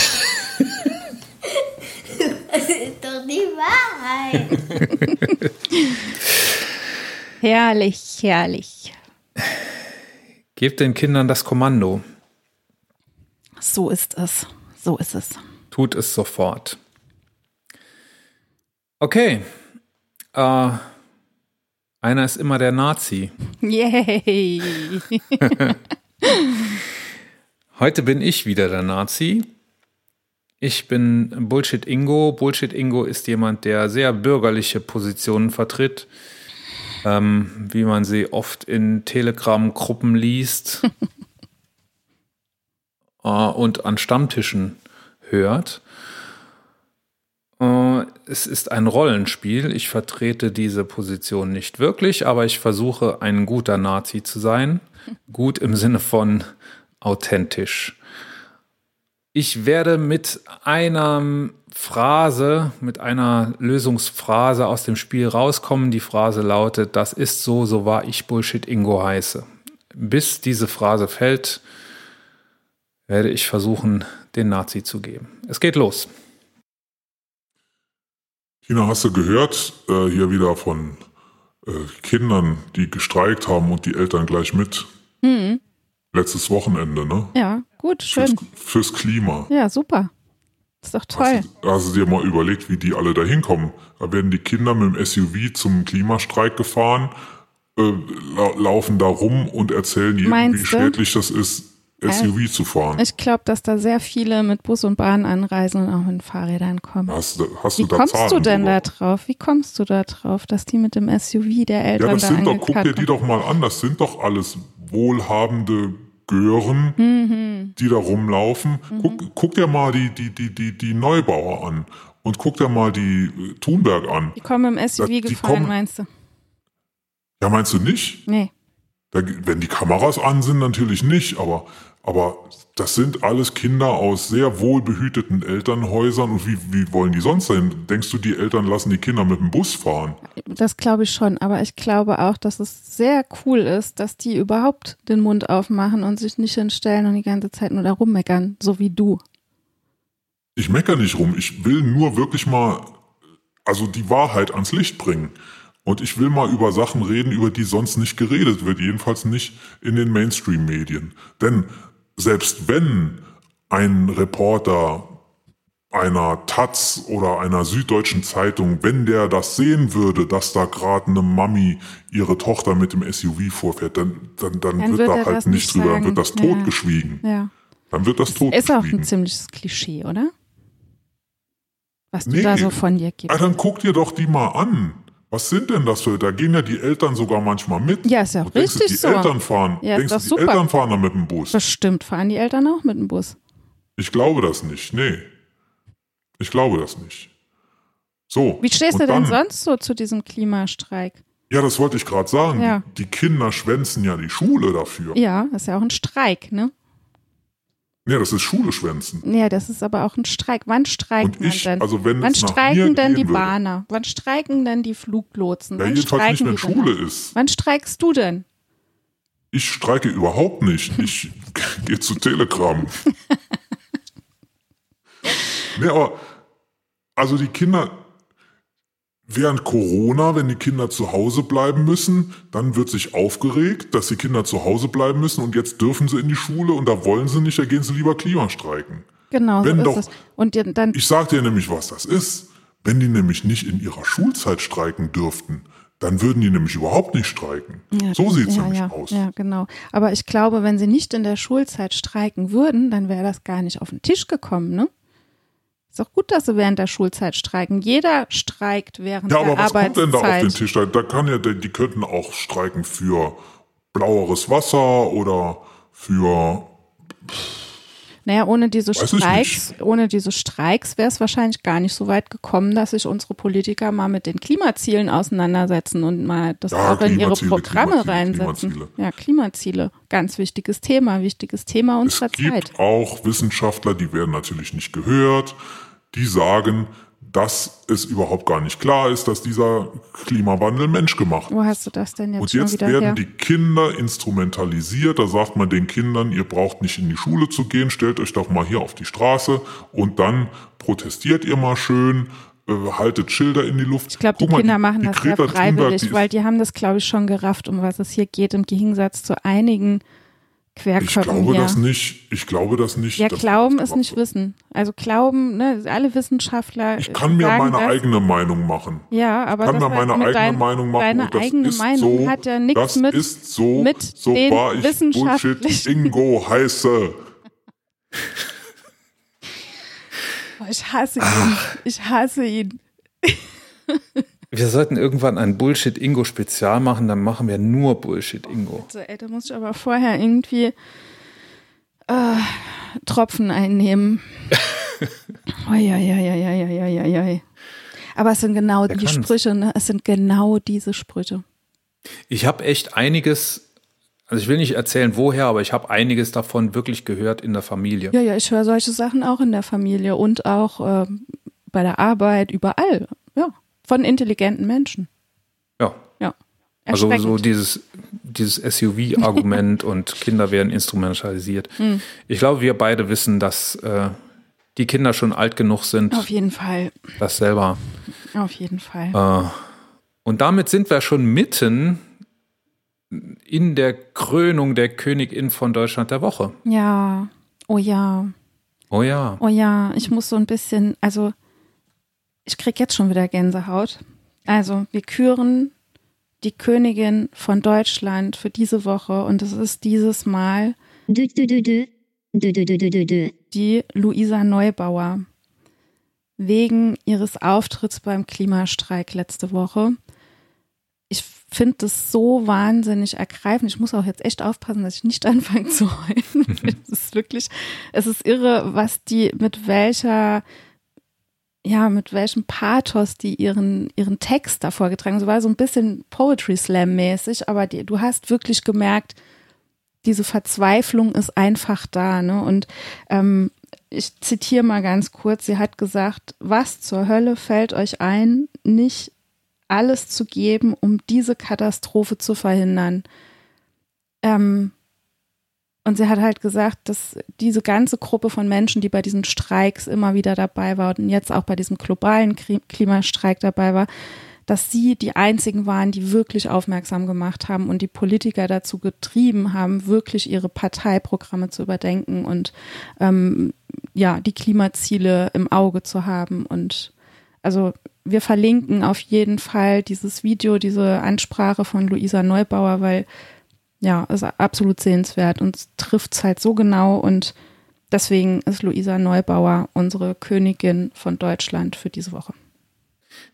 das ist doch die Wahrheit. [laughs] herrlich, herrlich. Gebt den Kindern das Kommando. So ist es. So ist es. Tut es sofort. Okay. Äh, einer ist immer der Nazi. [laughs] Yay! Heute bin ich wieder der Nazi. Ich bin Bullshit Ingo. Bullshit Ingo ist jemand, der sehr bürgerliche Positionen vertritt, ähm, wie man sie oft in Telegram-Gruppen liest [laughs] äh, und an Stammtischen hört. Äh, es ist ein Rollenspiel. Ich vertrete diese Position nicht wirklich, aber ich versuche, ein guter Nazi zu sein. [laughs] Gut im Sinne von authentisch. Ich werde mit einer Phrase, mit einer Lösungsphrase aus dem Spiel rauskommen. Die Phrase lautet, das ist so, so war ich Bullshit Ingo heiße. Bis diese Phrase fällt, werde ich versuchen, den Nazi zu geben. Es geht los. Tina, hast du gehört, äh, hier wieder von äh, Kindern, die gestreikt haben und die Eltern gleich mit? Mhm. Letztes Wochenende, ne? Ja, gut, schön. Fürs, fürs Klima. Ja, super. Ist doch toll. Hast, du, hast du dir mal überlegt, wie die alle da hinkommen? Da werden die Kinder mit dem SUV zum Klimastreik gefahren, äh, la laufen da rum und erzählen jedem, wie schädlich das ist, SUV zu fahren. Ich glaube, dass da sehr viele mit Bus und Bahn anreisen und auch mit Fahrrädern kommen. Hast, hast Wie du da kommst Zahlen du denn drüber? da drauf? Wie kommst du da drauf, dass die mit dem SUV der Eltern Ja, das da sind doch, guck dir die doch mal an, das sind doch alles wohlhabende Gören, Mhm. die da rumlaufen. Guck, guck dir mal die, die, die, die, die Neubauer an und guck dir mal die äh, Thunberg an. Die kommen im SUV Die gefahren, kommen- meinst du? Ja, meinst du nicht? Nee. Da, wenn die Kameras an sind, natürlich nicht, aber, aber das sind alles Kinder aus sehr wohlbehüteten Elternhäusern und wie, wie wollen die sonst sein? Denkst du, die Eltern lassen die Kinder mit dem Bus fahren? Das glaube ich schon, aber ich glaube auch, dass es sehr cool ist, dass die überhaupt den Mund aufmachen und sich nicht hinstellen und die ganze Zeit nur da rummeckern, so wie du. Ich mecker nicht rum, ich will nur wirklich mal, also die Wahrheit ans Licht bringen. Und ich will mal über Sachen reden, über die sonst nicht geredet wird, jedenfalls nicht in den Mainstream-Medien. Denn selbst wenn ein Reporter einer Taz oder einer süddeutschen Zeitung, wenn der das sehen würde, dass da gerade eine Mami ihre Tochter mit dem SUV vorfährt, dann, dann, dann, Dann wird wird da halt nicht drüber, dann wird das Ja. totgeschwiegen. Ja. Dann wird das Ist auch totgeschwiegen. ein ziemliches Klischee, oder? Was du Nee. da so von dir Ah, gibst. dann guck dir doch die mal an. Was sind denn das für? Da gehen ja die Eltern sogar manchmal mit. Ja, ist ja denkst du, richtig die so. Eltern fahren. Ja, denkst die super. Eltern fahren da mit dem Bus? Bestimmt fahren die Eltern auch mit dem Bus. Ich glaube das nicht. Nee. Ich glaube das nicht. So. Wie stehst du denn dann- sonst so zu diesem Klimastreik? Ja, das wollte ich gerade sagen. Ja. Die Kinder schwänzen ja die Schule dafür. Ja, das ist ja auch ein Streik, ne? Nee, das ist Schule schwänzen. Ja, das ist aber auch ein Streik. Wann streikt Und ich, denn? also wenn Wann streiken denn die würde, Bahner? Wann streiken denn die Fluglotsen? Ja, Wann jedenfalls nicht, wenn denn Schule noch? ist. Wann streikst du denn? Ich streike überhaupt nicht. Ich [laughs] gehe zu Telegram. [laughs] nee, aber also die Kinder während Corona, wenn die Kinder zu Hause bleiben müssen, dann wird sich aufgeregt, dass die Kinder zu Hause bleiben müssen und jetzt dürfen sie in die Schule und da wollen sie nicht, da gehen sie lieber Klimastreiken. Genau, Wenn so doch- es. Und dann Ich sag dir nämlich, was das ist. Wenn die nämlich nicht in ihrer Schulzeit streiken dürften, dann würden die nämlich überhaupt nicht streiken. Ja, so sieht's ja, nämlich ja, aus. Ja, genau. Aber ich glaube, wenn sie nicht in der Schulzeit streiken würden, dann wäre das gar nicht auf den Tisch gekommen, ne? Ist doch gut, dass sie während der Schulzeit streiken. Jeder streikt während Ja, der aber was kommt denn da auf den Arbeitszeit. Tisch? Da, da kann ja, die könnten auch streiken für blaueres Wasser oder für Naja, ohne diese Weiß Streiks, ohne diese Streiks wäre es wahrscheinlich gar nicht so weit gekommen, dass sich unsere Politiker mal mit den Klimazielen auseinandersetzen und mal das ja, auch in ihre Programme Klimaziele, reinsetzen. Klimaziele. Ja, Klimaziele. Ganz wichtiges Thema, wichtiges Thema unserer Zeit. Es gibt auch Wissenschaftler, die werden natürlich nicht gehört, die sagen, dass es überhaupt gar nicht klar ist, dass dieser Klimawandel menschgemacht ist. Wo hast du das denn jetzt Und jetzt werden her? die Kinder instrumentalisiert. Da sagt man den Kindern, ihr braucht nicht in die Schule zu gehen, stellt euch doch mal hier auf die Straße und dann protestiert ihr mal schön, äh, haltet Schilder in die Luft. Ich glaube, die Kinder die, machen die das Greta sehr freiwillig, Thunberg, weil die haben das, glaube ich, schon gerafft, um was es hier geht, im Gegensatz zu einigen Querköpfen. Ich glaube ja. das nicht. Ich glaube das nicht. Ja, Glauben ist nicht Wissen. Also Glauben, ne, alle Wissenschaftler. Ich kann mir meine das. eigene Meinung machen. Ja, aber ich kann mir meine eigene dein, Meinung machen. Deine eigene Meinung so, hat ja nichts mit, ist so, mit so den war ich Bullshit Ingo heiße. ich hasse ihn. Ich hasse ihn. [laughs] Wir sollten irgendwann ein Bullshit-Ingo-Spezial machen, dann machen wir nur Bullshit-Ingo. Also, ey, da muss ich aber vorher irgendwie äh, Tropfen einnehmen. [laughs] Uiuiuiuiuiui. Aber es sind genau Der die kann's. Sprüche, ne? Es sind genau diese Sprüche. Ich habe echt einiges, also ich will nicht erzählen, woher, aber ich habe einiges davon wirklich gehört in der Familie. Ja, ja, ich höre solche Sachen auch in der Familie und auch äh, bei der Arbeit, überall. Ja. Von intelligenten Menschen. Ja. Ja. Also so dieses, dieses SUV-Argument [laughs] und Kinder werden instrumentalisiert. Hm. Ich glaube, wir beide wissen, dass äh, die Kinder schon alt genug sind. Auf jeden Fall. Das selber. Auf jeden Fall. Äh, und damit sind wir schon mitten in der Krönung der Königin von Deutschland der Woche. Ja. Oh ja. Oh ja. Oh ja. Ich muss so ein bisschen, also ich krieg jetzt schon wieder Gänsehaut. Also, wir küren die Königin von Deutschland für diese Woche und es ist dieses Mal die Luisa Neubauer wegen ihres Auftritts beim Klimastreik letzte Woche. Ich finde das so wahnsinnig ergreifend. Ich muss auch jetzt echt aufpassen, dass ich nicht [laughs] anfange zu heulen. [laughs] es ist wirklich, es ist irre, was die, mit welcher ja, mit welchem Pathos die ihren, ihren Text da vorgetragen haben. So war so ein bisschen Poetry Slam mäßig, aber die, du hast wirklich gemerkt, diese Verzweiflung ist einfach da. Ne? Und ähm, ich zitiere mal ganz kurz, sie hat gesagt, was zur Hölle fällt euch ein, nicht alles zu geben, um diese Katastrophe zu verhindern? Ähm, und sie hat halt gesagt, dass diese ganze Gruppe von Menschen, die bei diesen Streiks immer wieder dabei war und jetzt auch bei diesem globalen Klimastreik dabei war, dass sie die einzigen waren, die wirklich aufmerksam gemacht haben und die Politiker dazu getrieben haben, wirklich ihre Parteiprogramme zu überdenken und ähm, ja, die Klimaziele im Auge zu haben. Und also wir verlinken auf jeden Fall dieses Video, diese Ansprache von Luisa Neubauer, weil ja, ist absolut sehenswert und trifft es halt so genau und deswegen ist Luisa Neubauer unsere Königin von Deutschland für diese Woche.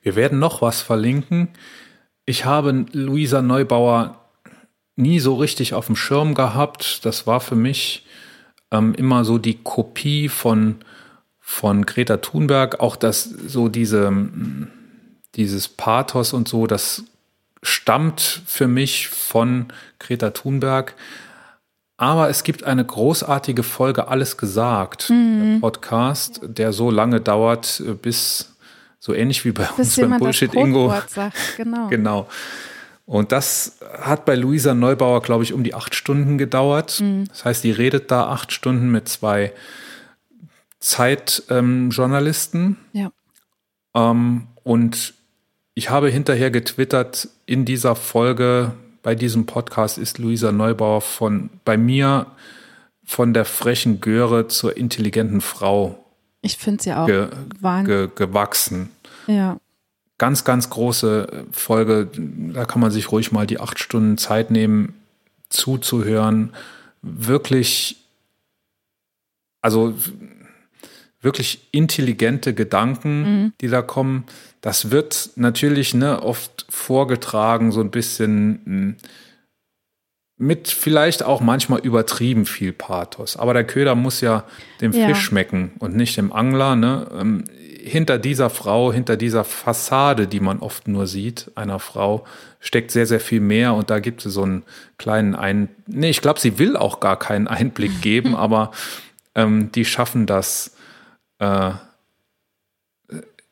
Wir werden noch was verlinken. Ich habe Luisa Neubauer nie so richtig auf dem Schirm gehabt. Das war für mich ähm, immer so die Kopie von, von Greta Thunberg. Auch das, so diese, dieses Pathos und so, das stammt für mich von Greta Thunberg. Aber es gibt eine großartige Folge Alles gesagt, mhm. Podcast, der so lange dauert, bis so ähnlich wie bei bis uns beim Bullshit Ingo. Genau. [laughs] genau. Und das hat bei Luisa Neubauer, glaube ich, um die acht Stunden gedauert. Mhm. Das heißt, die redet da acht Stunden mit zwei Zeitjournalisten. Ähm, ja. Ähm, und ich habe hinterher getwittert, in dieser Folge bei diesem Podcast ist Luisa Neubauer von bei mir von der frechen Göre zur intelligenten Frau. Ich finde sie auch ge, ge, gewachsen. Ja. Ganz, ganz große Folge. Da kann man sich ruhig mal die acht Stunden Zeit nehmen, zuzuhören. Wirklich, also wirklich intelligente Gedanken, mhm. die da kommen. Das wird natürlich ne, oft vorgetragen, so ein bisschen, hm, mit vielleicht auch manchmal übertrieben viel Pathos. Aber der Köder muss ja dem ja. Fisch schmecken und nicht dem Angler. Ne? Ähm, hinter dieser Frau, hinter dieser Fassade, die man oft nur sieht, einer Frau, steckt sehr, sehr viel mehr. Und da gibt es so einen kleinen Ein... Nee, ich glaube, sie will auch gar keinen Einblick geben, [laughs] aber ähm, die schaffen das äh,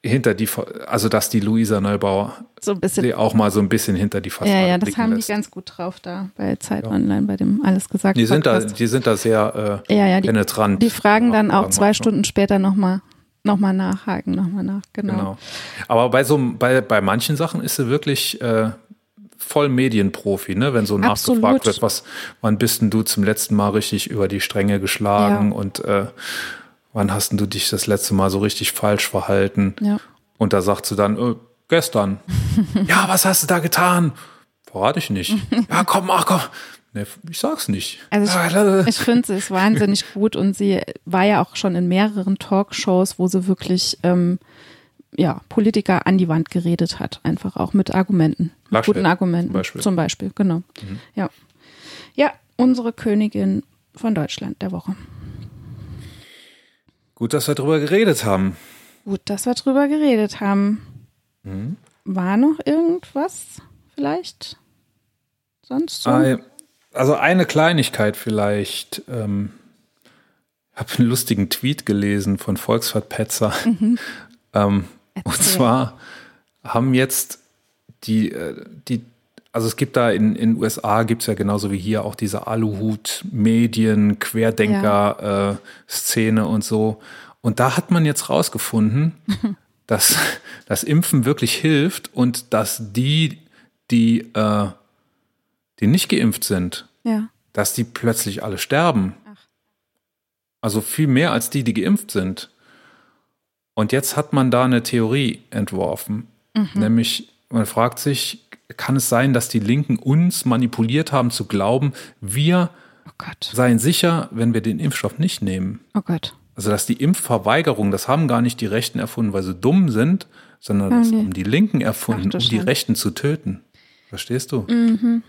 hinter die, also dass die Luisa Neubauer so ein bisschen auch mal so ein bisschen hinter die Fassade Ja, ja, das haben lässt. die ganz gut drauf da bei Zeit ja. Online, bei dem alles gesagt. Die sind da, die sind da sehr äh, ja, ja, die, penetrant. Die fragen dann auch zwei Stunden später nochmal nochmal nachhaken, nochmal nach, genau. genau. Aber bei so bei, bei manchen Sachen ist sie wirklich äh, voll Medienprofi, ne? Wenn so Absolut. nachgefragt wird, was, wann bist denn du zum letzten Mal richtig über die Stränge geschlagen ja. und äh, wann hast du dich das letzte Mal so richtig falsch verhalten? Ja. Und da sagt sie dann, äh, gestern. [laughs] ja, was hast du da getan? Verrate ich nicht. [laughs] ja, komm, ach komm. Nee, ich sag's nicht. Also ich, ich finde, sie ist wahnsinnig [laughs] gut und sie war ja auch schon in mehreren Talkshows, wo sie wirklich ähm, ja, Politiker an die Wand geredet hat, einfach auch mit Argumenten, mit guten Argumenten zum Beispiel, zum Beispiel genau. Mhm. Ja. ja, unsere Königin von Deutschland der Woche. Gut, dass wir drüber geredet haben. Gut, dass wir drüber geredet haben. Mhm. War noch irgendwas vielleicht? Sonst so? Also eine Kleinigkeit vielleicht. Ähm, habe einen lustigen Tweet gelesen von Volksverpetzer. Mhm. [laughs] ähm, und zwar haben jetzt die, äh, die also es gibt da in den USA gibt es ja genauso wie hier auch diese Aluhut-Medien, Querdenker-Szene ja. äh, und so. Und da hat man jetzt rausgefunden, [laughs] dass das Impfen wirklich hilft und dass die, die, äh, die nicht geimpft sind, ja. dass die plötzlich alle sterben. Ach. Also viel mehr als die, die geimpft sind. Und jetzt hat man da eine Theorie entworfen, mhm. nämlich man fragt sich, kann es sein, dass die Linken uns manipuliert haben zu glauben, wir oh seien sicher, wenn wir den Impfstoff nicht nehmen? Oh Gott. Also, dass die Impfverweigerung, das haben gar nicht die Rechten erfunden, weil sie dumm sind, sondern das haben die Linken erfunden, um die Rechten zu töten. Verstehst du? Mhm.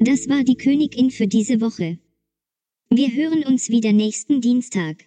Das war die Königin für diese Woche. Wir hören uns wieder nächsten Dienstag.